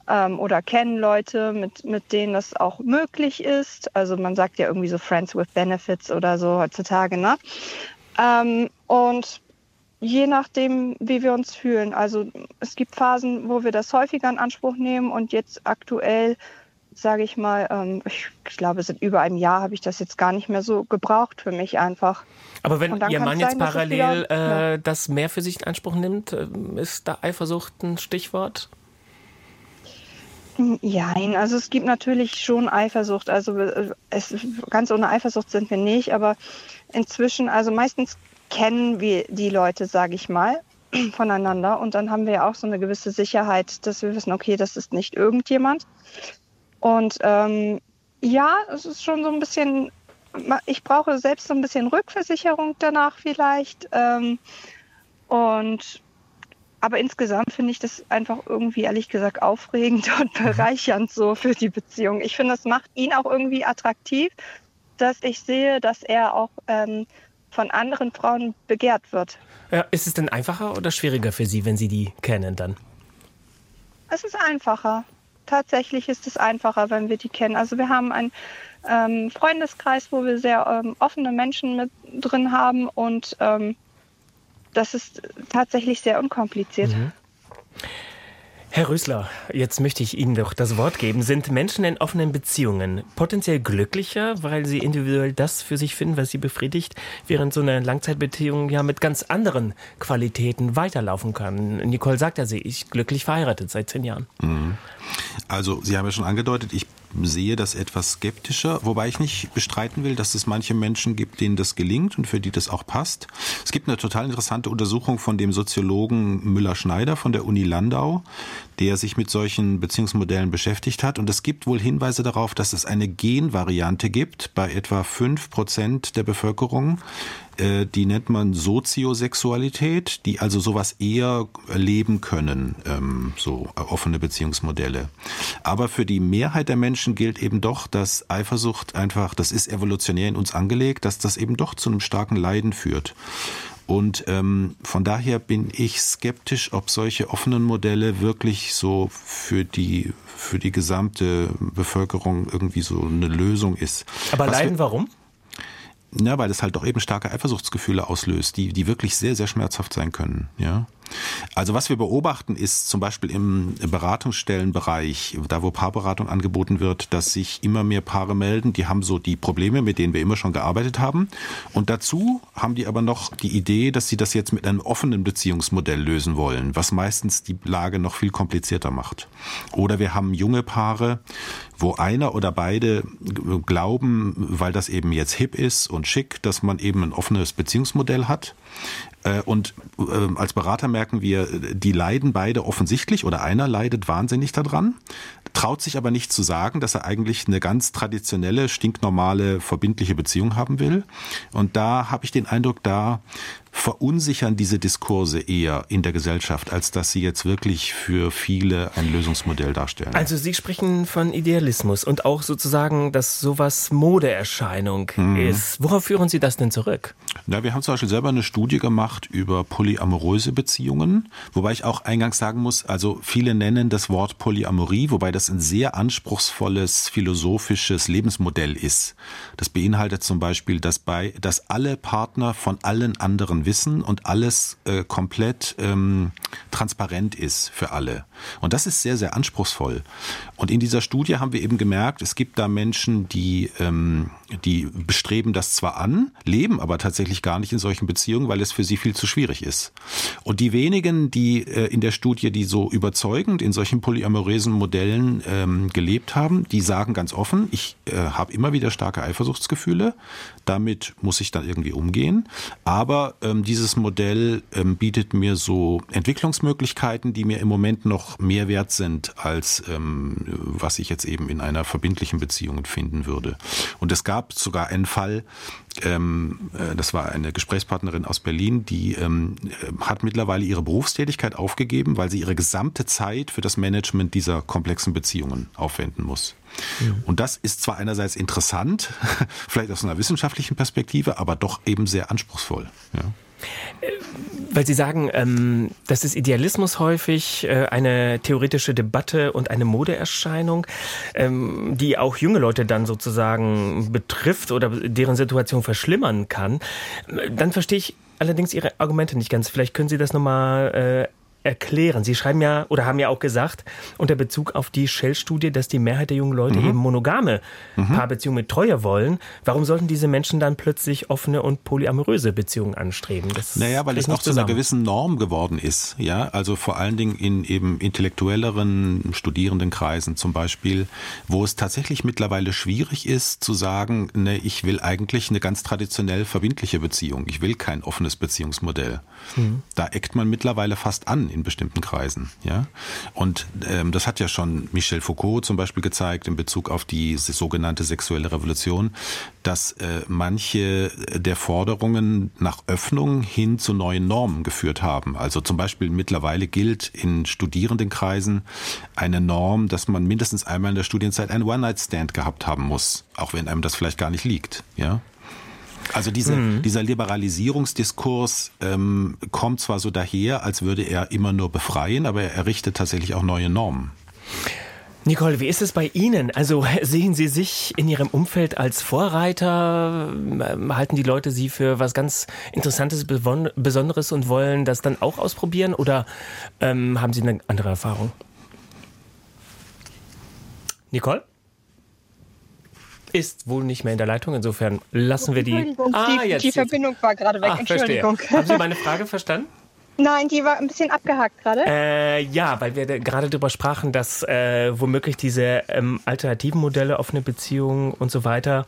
ähm, oder kennen Leute, mit, mit denen das auch möglich ist. Also man sagt ja irgendwie so Friends with Benefits oder so heutzutage, ne? Ähm, und je nachdem, wie wir uns fühlen. Also es gibt Phasen, wo wir das häufiger in Anspruch nehmen und jetzt aktuell, sage ich mal, ähm, ich, glaube, seit über einem Jahr habe ich das jetzt gar nicht mehr so gebraucht für mich einfach. Aber wenn Ihr Mann jetzt parallel wieder, äh, das mehr für sich in Anspruch nimmt, äh, ist da Eifersucht ein Stichwort? Ja, also es gibt natürlich schon Eifersucht. Also äh, es, ganz ohne Eifersucht sind wir nicht, aber inzwischen, also meistens kennen wir die Leute, sage ich mal, (clears throat) voneinander und dann haben wir ja auch so eine gewisse Sicherheit, dass wir wissen, okay, das ist nicht irgendjemand. Und ähm, ja, es ist schon so ein bisschen, ich brauche selbst so ein bisschen Rückversicherung danach vielleicht. Ähm, und aber insgesamt finde ich das einfach irgendwie, ehrlich gesagt, aufregend (laughs) und bereichernd so für die Beziehung. Ich finde, das macht ihn auch irgendwie attraktiv, dass ich sehe, dass er auch ähm, von anderen Frauen begehrt wird. Ja, ist es denn einfacher oder schwieriger für Sie, wenn Sie die kennen dann? Es ist einfacher. Tatsächlich ist es einfacher, wenn wir die kennen. Also wir haben einen ähm, Freundeskreis, wo wir sehr ähm, offene Menschen mit drin haben und ähm, das ist tatsächlich sehr unkompliziert. Mhm. Herr Rösler, jetzt möchte ich Ihnen doch das Wort geben. Sind Menschen in offenen Beziehungen potenziell glücklicher, weil sie individuell das für sich finden, was sie befriedigt, während so eine Langzeitbeziehung ja mit ganz anderen Qualitäten weiterlaufen kann? Nicole sagt ja, sie ist glücklich verheiratet seit zehn Jahren. Mhm. Also, Sie haben ja schon angedeutet, ich sehe das etwas skeptischer, wobei ich nicht bestreiten will, dass es manche Menschen gibt, denen das gelingt und für die das auch passt. Es gibt eine total interessante Untersuchung von dem Soziologen Müller-Schneider von der Uni Landau, der sich mit solchen Beziehungsmodellen beschäftigt hat. Und es gibt wohl Hinweise darauf, dass es eine Genvariante gibt bei etwa fünf Prozent der Bevölkerung, äh, die nennt man Soziosexualität, die also sowas eher leben können, ähm, so offene Beziehungsmodelle. Aber für die Mehrheit der Menschen gilt eben doch, dass Eifersucht einfach, das ist evolutionär in uns angelegt, dass das eben doch zu einem starken Leiden führt. Und ähm, von daher bin ich skeptisch, ob solche offenen Modelle wirklich so für die für die gesamte Bevölkerung irgendwie so eine Lösung ist. Aber Was leiden warum? Ja, weil es halt doch eben starke Eifersuchtsgefühle auslöst, die, die wirklich sehr, sehr schmerzhaft sein können. Ja. Also was wir beobachten ist zum Beispiel im Beratungsstellenbereich, da wo Paarberatung angeboten wird, dass sich immer mehr Paare melden, die haben so die Probleme, mit denen wir immer schon gearbeitet haben. Und dazu haben die aber noch die Idee, dass sie das jetzt mit einem offenen Beziehungsmodell lösen wollen, was meistens die Lage noch viel komplizierter macht. Oder wir haben junge Paare, wo einer oder beide glauben, weil das eben jetzt hip ist und schick, dass man eben ein offenes Beziehungsmodell hat. Äh, und ähm, als Berater merken wir, die leiden beide offensichtlich oder einer leidet wahnsinnig daran, traut sich aber nicht zu sagen, dass er eigentlich eine ganz traditionelle, stinknormale, verbindliche Beziehung haben will. Und da habe ich den Eindruck, da verunsichern diese Diskurse eher in der Gesellschaft, als dass sie jetzt wirklich für viele ein Lösungsmodell darstellen. Also Sie sprechen von Idealismus und auch sozusagen, dass sowas Modeerscheinung mhm. ist. Worauf führen Sie das denn zurück? Na, wir haben zum Beispiel selber eine Studie gemacht über polyamoröse Beziehungen, wobei ich auch eingangs sagen muss, also viele nennen das Wort Polyamorie, wobei das ein sehr anspruchsvolles philosophisches Lebensmodell ist. Das beinhaltet zum Beispiel, dass bei, dass alle Partner von allen anderen wissen und alles äh, komplett ähm, transparent ist für alle. Und das ist sehr, sehr anspruchsvoll. Und in dieser Studie haben wir eben gemerkt, es gibt da Menschen, die, ähm, die bestreben das zwar an, leben aber tatsächlich gar nicht in solchen Beziehungen, weil es für sie viel zu schwierig ist. Und die wenigen, die äh, in der Studie, die so überzeugend in solchen polyamorösen Modellen ähm, gelebt haben, die sagen ganz offen, ich äh, habe immer wieder starke Eifersuchtsgefühle, damit muss ich dann irgendwie umgehen. Aber ähm, dieses Modell ähm, bietet mir so Entwicklungsmöglichkeiten, die mir im Moment noch mehr wert sind, als ähm, was ich jetzt eben in einer verbindlichen Beziehung finden würde. Und es gab sogar einen Fall, ähm, äh, das war eine Gesprächspartnerin aus Berlin, die ähm, hat mittlerweile ihre Berufstätigkeit aufgegeben, weil sie ihre gesamte Zeit für das Management dieser komplexen Beziehungen aufwenden muss. Mhm. Und das ist zwar einerseits interessant, (laughs) vielleicht aus einer wissenschaftlichen Perspektive, aber doch eben sehr anspruchsvoll. Ja. Weil Sie sagen, ähm, das ist Idealismus häufig, äh, eine theoretische Debatte und eine Modeerscheinung, ähm, die auch junge Leute dann sozusagen betrifft oder deren Situation verschlimmern kann. Dann verstehe ich allerdings Ihre Argumente nicht ganz. Vielleicht können Sie das nochmal äh, erklären? Sie schreiben ja oder haben ja auch gesagt, unter Bezug auf die Shell-Studie, dass die Mehrheit der jungen Leute mhm. eben monogame mhm. Paarbeziehungen mit Treue wollen. Warum sollten diese Menschen dann plötzlich offene und polyamoröse Beziehungen anstreben? Das naja, weil es auch zu einer gewissen Norm geworden ist. Ja, also vor allen Dingen in eben intellektuelleren Studierendenkreisen zum Beispiel, wo es tatsächlich mittlerweile schwierig ist zu sagen, ne, ich will eigentlich eine ganz traditionell verbindliche Beziehung. Ich will kein offenes Beziehungsmodell. Mhm. Da eckt man mittlerweile fast an in bestimmten Kreisen. Ja? Und ähm, das hat ja schon Michel Foucault zum Beispiel gezeigt in Bezug auf die sogenannte sexuelle Revolution, dass äh, manche der Forderungen nach Öffnung hin zu neuen Normen geführt haben. Also zum Beispiel mittlerweile gilt in Studierendenkreisen eine Norm, dass man mindestens einmal in der Studienzeit einen One-Night-Stand gehabt haben muss, auch wenn einem das vielleicht gar nicht liegt. Ja? Also diese, mhm. dieser Liberalisierungsdiskurs ähm, kommt zwar so daher, als würde er immer nur befreien, aber er errichtet tatsächlich auch neue Normen. Nicole, wie ist es bei Ihnen? Also (laughs) sehen Sie sich in Ihrem Umfeld als Vorreiter? Ähm, halten die Leute Sie für was ganz Interessantes, Besonderes und wollen das dann auch ausprobieren? Oder ähm, haben Sie eine andere Erfahrung? Nicole? Ist wohl nicht mehr in der Leitung. Insofern lassen wir die. Ah, die, die Verbindung war gerade weg. Ach, Entschuldigung. Verstehe. Haben Sie meine Frage verstanden? Nein, die war ein bisschen abgehakt gerade. Äh, ja, weil wir gerade darüber sprachen, dass äh, womöglich diese ähm, alternativen Modelle, offene Beziehungen und so weiter,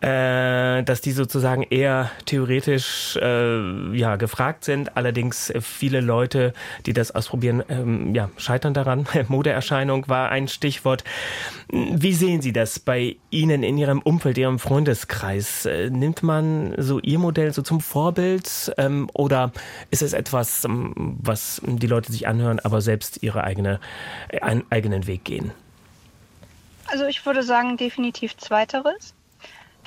äh, dass die sozusagen eher theoretisch äh, ja, gefragt sind. Allerdings äh, viele Leute, die das ausprobieren, ähm, ja, scheitern daran. (laughs) Modeerscheinung war ein Stichwort. Wie sehen Sie das bei Ihnen in Ihrem Umfeld, Ihrem Freundeskreis? Äh, nimmt man so Ihr Modell so zum Vorbild ähm, oder ist es etwas, was, ähm, was die Leute sich anhören, aber selbst ihre eigene, einen eigenen Weg gehen? Also ich würde sagen, definitiv zweiteres.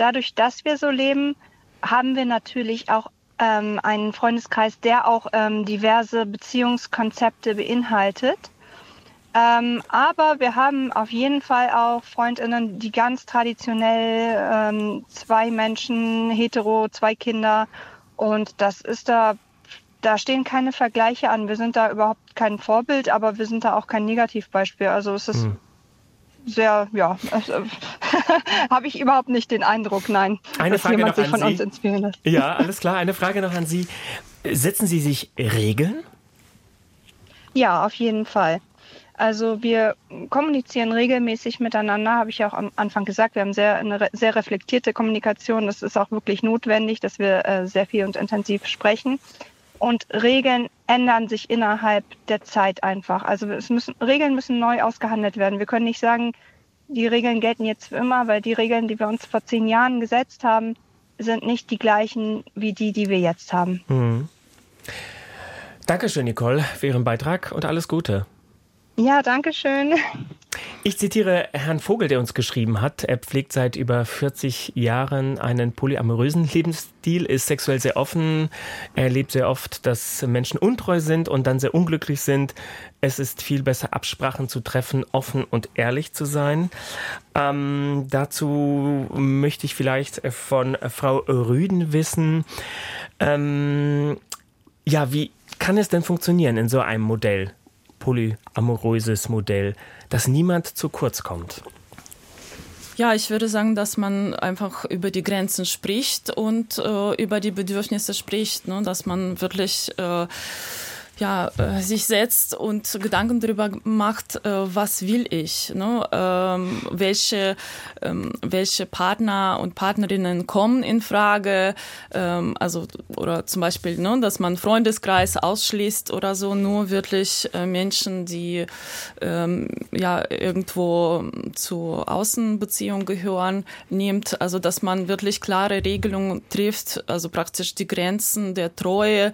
Dadurch, dass wir so leben, haben wir natürlich auch ähm, einen Freundeskreis, der auch ähm, diverse Beziehungskonzepte beinhaltet. Ähm, aber wir haben auf jeden Fall auch Freundinnen, die ganz traditionell ähm, zwei Menschen, hetero, zwei Kinder. Und das ist da da stehen keine Vergleiche an. Wir sind da überhaupt kein Vorbild, aber wir sind da auch kein Negativbeispiel. Also es ist hm. Sehr, ja, also, (laughs) habe ich überhaupt nicht den Eindruck, nein, Eine dass Frage jemand sich von Sie. uns inspirieren lässt. Ja, alles klar. Eine Frage noch an Sie. Setzen Sie sich Regeln? Ja, auf jeden Fall. Also wir kommunizieren regelmäßig miteinander, habe ich ja auch am Anfang gesagt. Wir haben sehr, eine sehr reflektierte Kommunikation. Das ist auch wirklich notwendig, dass wir äh, sehr viel und intensiv sprechen. Und Regeln ändern sich innerhalb der Zeit einfach. Also es müssen, Regeln müssen neu ausgehandelt werden. Wir können nicht sagen, die Regeln gelten jetzt für immer, weil die Regeln, die wir uns vor zehn Jahren gesetzt haben, sind nicht die gleichen wie die, die wir jetzt haben. Mhm. Dankeschön, Nicole, für Ihren Beitrag und alles Gute. Ja, danke schön. Ich zitiere Herrn Vogel, der uns geschrieben hat. Er pflegt seit über 40 Jahren einen polyamorösen Lebensstil, ist sexuell sehr offen. Er erlebt sehr oft, dass Menschen untreu sind und dann sehr unglücklich sind. Es ist viel besser, Absprachen zu treffen, offen und ehrlich zu sein. Ähm, dazu möchte ich vielleicht von Frau Rüden wissen. Ähm, ja, wie kann es denn funktionieren in so einem Modell? polyamoröses Modell, dass niemand zu kurz kommt? Ja, ich würde sagen, dass man einfach über die Grenzen spricht und äh, über die Bedürfnisse spricht, ne? dass man wirklich äh, ja, äh, sich setzt und Gedanken darüber macht, äh, was will ich, ne? ähm, welche, ähm, welche Partner und Partnerinnen kommen in Frage, ähm, also oder zum Beispiel, ne, dass man Freundeskreis ausschließt oder so, nur wirklich äh, Menschen, die ähm, ja irgendwo zu Außenbeziehungen gehören, nimmt, also dass man wirklich klare Regelungen trifft, also praktisch die Grenzen der Treue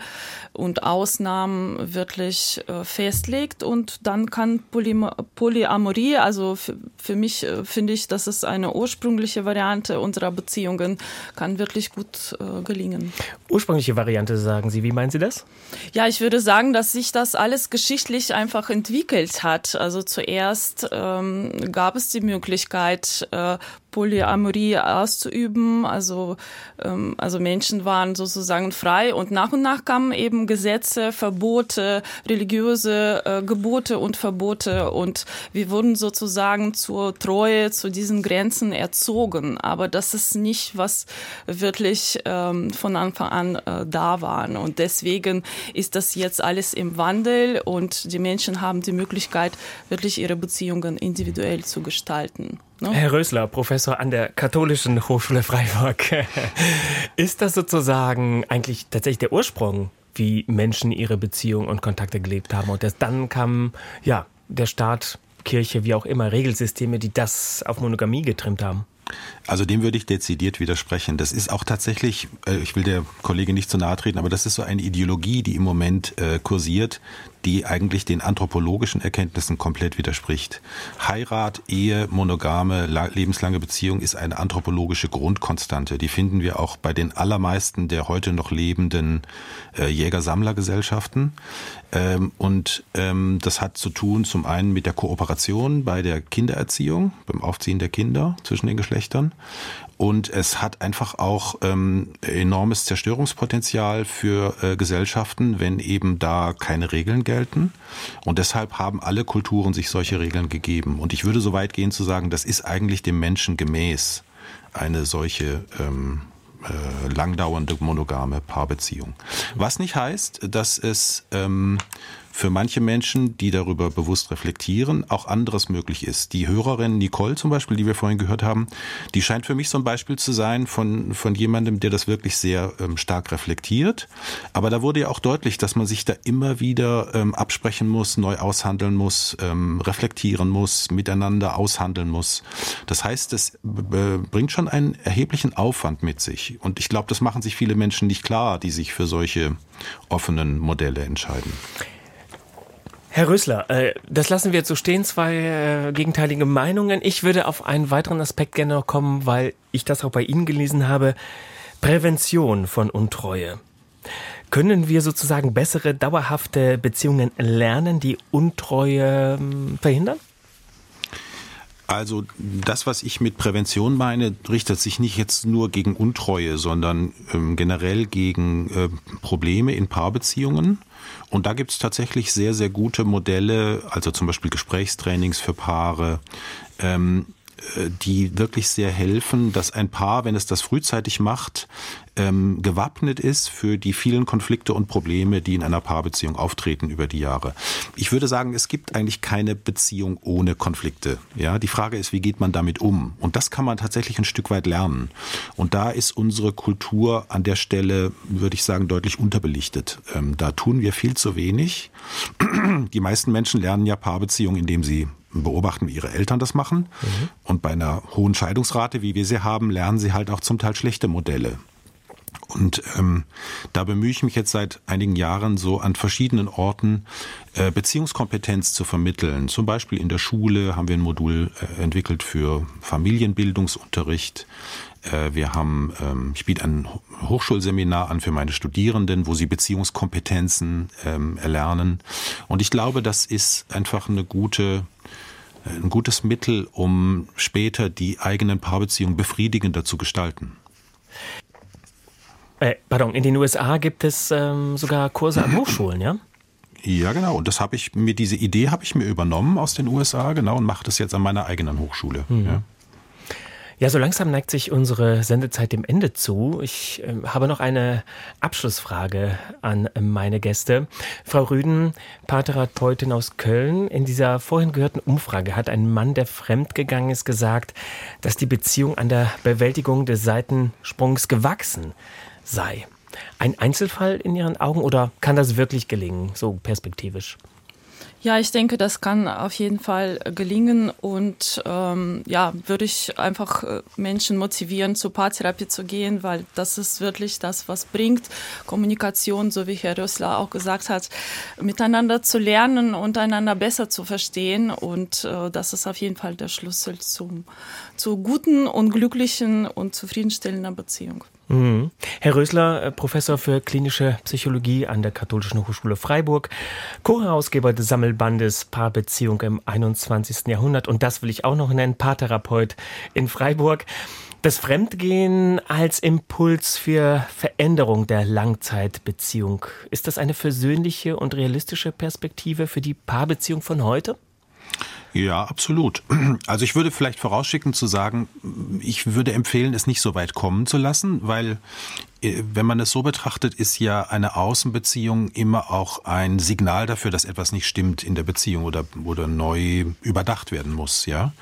und Ausnahmen ähm, wirklich äh, festlegt und dann kann Poly Polyamorie, also für, für mich äh, finde ich, das ist eine ursprüngliche Variante unserer Beziehungen, kann wirklich gut äh, gelingen. Ursprüngliche Variante, sagen Sie. Wie meinen Sie das? Ja, ich würde sagen, dass sich das alles geschichtlich einfach entwickelt hat. Also zuerst ähm, gab es die Möglichkeit, äh, Polyamorie auszuüben. Also, ähm, also Menschen waren sozusagen frei und nach und nach kamen eben Gesetze, Verbote, religiöse äh, Gebote und Verbote und wir wurden sozusagen zur Treue zu diesen Grenzen erzogen. Aber das ist nicht, was wirklich ähm, von Anfang an äh, da war. Und deswegen ist das jetzt alles im Wandel und die Menschen haben die Möglichkeit, wirklich ihre Beziehungen individuell zu gestalten. Ne? Herr Rösler, Professor an der Katholischen Hochschule Freiburg. (laughs) Ist das sozusagen eigentlich tatsächlich der Ursprung, wie Menschen ihre Beziehungen und Kontakte gelebt haben? Und erst dann kam, ja, der Staat, Kirche, wie auch immer, Regelsysteme, die das auf Monogamie getrimmt haben? Also dem würde ich dezidiert widersprechen. Das ist auch tatsächlich, äh, ich will der Kollegin nicht zu nahe treten, aber das ist so eine Ideologie, die im Moment äh, kursiert, die eigentlich den anthropologischen Erkenntnissen komplett widerspricht. Heirat, Ehe, monogame, lebenslange Beziehung ist eine anthropologische Grundkonstante. Die finden wir auch bei den allermeisten der heute noch lebenden äh, Jäger-Sammler-Gesellschaften. Ähm, und ähm, das hat zu tun zum einen mit der Kooperation bei der Kindererziehung, beim Aufziehen der Kinder zwischen den Geschlechtern und es hat einfach auch ähm, enormes Zerstörungspotenzial für äh, Gesellschaften, wenn eben da keine Regeln gelten. Und deshalb haben alle Kulturen sich solche Regeln gegeben. Und ich würde so weit gehen zu sagen, das ist eigentlich dem Menschen gemäß, eine solche ähm, äh, langdauernde monogame Paarbeziehung. Was nicht heißt, dass es ähm, für manche Menschen, die darüber bewusst reflektieren, auch anderes möglich ist. Die Hörerin Nicole zum Beispiel, die wir vorhin gehört haben, die scheint für mich so ein Beispiel zu sein von, von jemandem, der das wirklich sehr ähm, stark reflektiert. Aber da wurde ja auch deutlich, dass man sich da immer wieder ähm, absprechen muss, neu aushandeln muss, ähm, reflektieren muss, miteinander aushandeln muss. Das heißt, es bringt schon einen erheblichen Aufwand mit sich. Und ich glaube, das machen sich viele Menschen nicht klar, die sich für solche offenen Modelle entscheiden. Herr Rösler, äh, das lassen wir jetzt so stehen, zwei äh, gegenteilige Meinungen. Ich würde auf einen weiteren Aspekt gerne noch kommen, weil ich das auch bei Ihnen gelesen habe. Prävention von Untreue. Können wir sozusagen bessere, dauerhafte Beziehungen lernen, die Untreue ähm, verhindern? Also das, was ich mit Prävention meine, richtet sich nicht jetzt nur gegen Untreue, sondern ähm, generell gegen äh, Probleme in Paarbeziehungen. Und da gibt es tatsächlich sehr, sehr gute Modelle, also zum Beispiel Gesprächstrainings für Paare, ähm, äh, die wirklich sehr helfen, dass ein Paar, wenn es das frühzeitig macht, ähm, gewappnet ist für die vielen Konflikte und Probleme, die in einer Paarbeziehung auftreten über die Jahre. Ich würde sagen, es gibt eigentlich keine Beziehung ohne Konflikte. Ja, die Frage ist, wie geht man damit um? Und das kann man tatsächlich ein Stück weit lernen. Und da ist unsere Kultur an der Stelle, würde ich sagen, deutlich unterbelichtet. Ähm, da tun wir viel zu wenig. (clears throat) Die meisten Menschen lernen ja Paarbeziehungen, indem sie beobachten, wie ihre Eltern das machen. Mhm. Und bei einer hohen Scheidungsrate, wie wir sie haben, lernen sie halt auch zum Teil schlechte Modelle. Und ähm, da bemühe ich mich jetzt seit einigen Jahren so an verschiedenen Orten äh, Beziehungskompetenz zu vermitteln. Zum Beispiel in der Schule haben wir ein Modul äh, entwickelt für Familienbildungsunterricht. Äh, wir haben, ähm, ich biete ein Hochschulseminar an für meine Studierenden, wo sie Beziehungskompetenzen ähm, erlernen. Und ich glaube, das ist einfach eine gute äh, ein gutes Mittel, um später die eigenen Paarbeziehungen befriedigender zu gestalten. Äh, pardon, in den USA gibt es ähm, sogar Kurse an Hochschulen, ja? Ja, genau. Und das habe ich mir, diese Idee habe ich mir übernommen aus den USA, genau, und mache das jetzt an meiner eigenen Hochschule. Mhm. Ja. Ja, so langsam neigt sich unsere Sendezeit dem Ende zu. Ich äh, habe noch eine Abschlussfrage an meine Gäste. Frau Rüden, Paartherapeutin aus Köln. In dieser vorhin gehörten Umfrage hat ein Mann, der fremdgegangen ist, gesagt, dass die Beziehung an der Bewältigung des Seitensprungs gewachsen sei. Ein Einzelfall in Ihren Augen oder kann das wirklich gelingen, so perspektivisch? Ja, ich denke, das kann auf jeden Fall gelingen und ähm, ja, würde ich einfach äh, Menschen motivieren, zur Paartherapie zu gehen, weil das ist wirklich das, was bringt, Kommunikation, so wie Herr Rössler auch gesagt hat, miteinander zu lernen und einander besser zu verstehen und äh, das ist auf jeden Fall der Schlüssel zum, zu guten und glücklichen und zufriedenstellender Beziehung. Mhm. Herr Rösler, äh, Professor für klinische Psychologie an der Katholischen Hochschule Freiburg, Co-Herausgeber des Sammelbandes Paarbeziehung im 21. Jahrhundert und das will ich auch noch nennen, Paartherapeut in Freiburg. Das Fremdgehen als Impuls für Veränderung der Langzeitbeziehung. Ist das eine versöhnliche und realistische Perspektive für die Paarbeziehung von heute? Ja, absolut. (clears throat) Also ich würde vielleicht vorausschicken zu sagen, ich würde empfehlen, es nicht so weit kommen zu lassen, weil wenn man es so betrachtet, ist ja eine Außenbeziehung immer auch ein Signal dafür, dass etwas nicht stimmt in der Beziehung oder, oder neu überdacht werden muss, ja.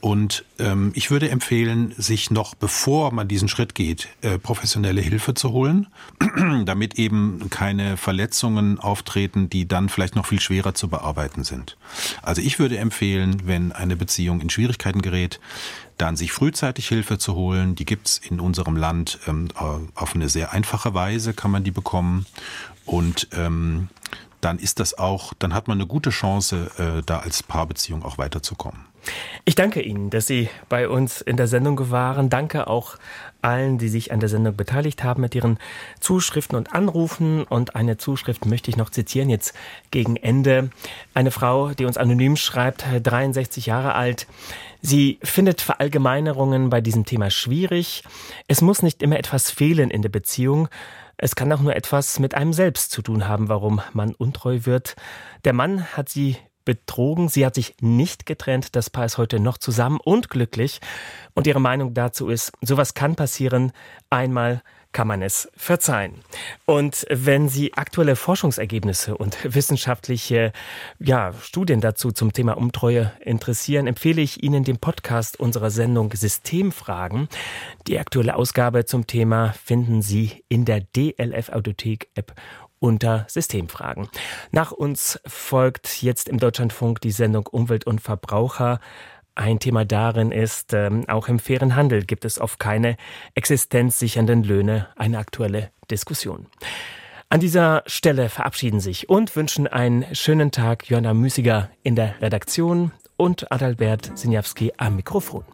Und ähm, ich würde empfehlen, sich noch bevor man diesen Schritt geht, äh, professionelle Hilfe zu holen, (clears throat) damit eben keine Verletzungen auftreten, die dann vielleicht noch viel schwerer zu bearbeiten sind. Also ich würde empfehlen, wenn eine Beziehung in Schwierigkeiten gerät, dann sich frühzeitig Hilfe zu holen. Die gibt's in unserem Land ähm, auf eine sehr einfache Weise, kann man die bekommen. Und ähm, dann ist das auch, dann hat man eine gute Chance, äh, da als Paarbeziehung auch weiterzukommen. Ich danke Ihnen, dass Sie bei uns in der Sendung waren. Danke auch allen, die sich an der Sendung beteiligt haben mit ihren Zuschriften und Anrufen. Und eine Zuschrift möchte ich noch zitieren, jetzt gegen Ende. Eine Frau, die uns anonym schreibt, 63 Jahre alt. Sie findet Verallgemeinerungen bei diesem Thema schwierig. Es muss nicht immer etwas fehlen in der Beziehung. Es kann auch nur etwas mit einem selbst zu tun haben, warum man untreu wird. Der Mann hat sie betrogen. Sie hat sich nicht getrennt. Das Paar ist heute noch zusammen und glücklich. Und ihre Meinung dazu ist, sowas kann passieren. Einmal kann man es verzeihen. Und wenn Sie aktuelle Forschungsergebnisse und (laughs) wissenschaftliche ja, Studien dazu zum Thema Umtreue interessieren, empfehle ich Ihnen den Podcast unserer Sendung Systemfragen. Die aktuelle Ausgabe zum Thema finden Sie in der DLF Audiothek App unter Systemfragen. Nach uns folgt jetzt im Deutschlandfunk die Sendung Umwelt und Verbraucher. Ein Thema darin ist, ähm, auch im fairen Handel gibt es oft keine existenzsichernden Löhne, eine aktuelle Diskussion. An dieser Stelle verabschieden sich und wünschen einen schönen Tag Joanna Müßiger in der Redaktion und Adalbert Sinjawski am Mikrofon.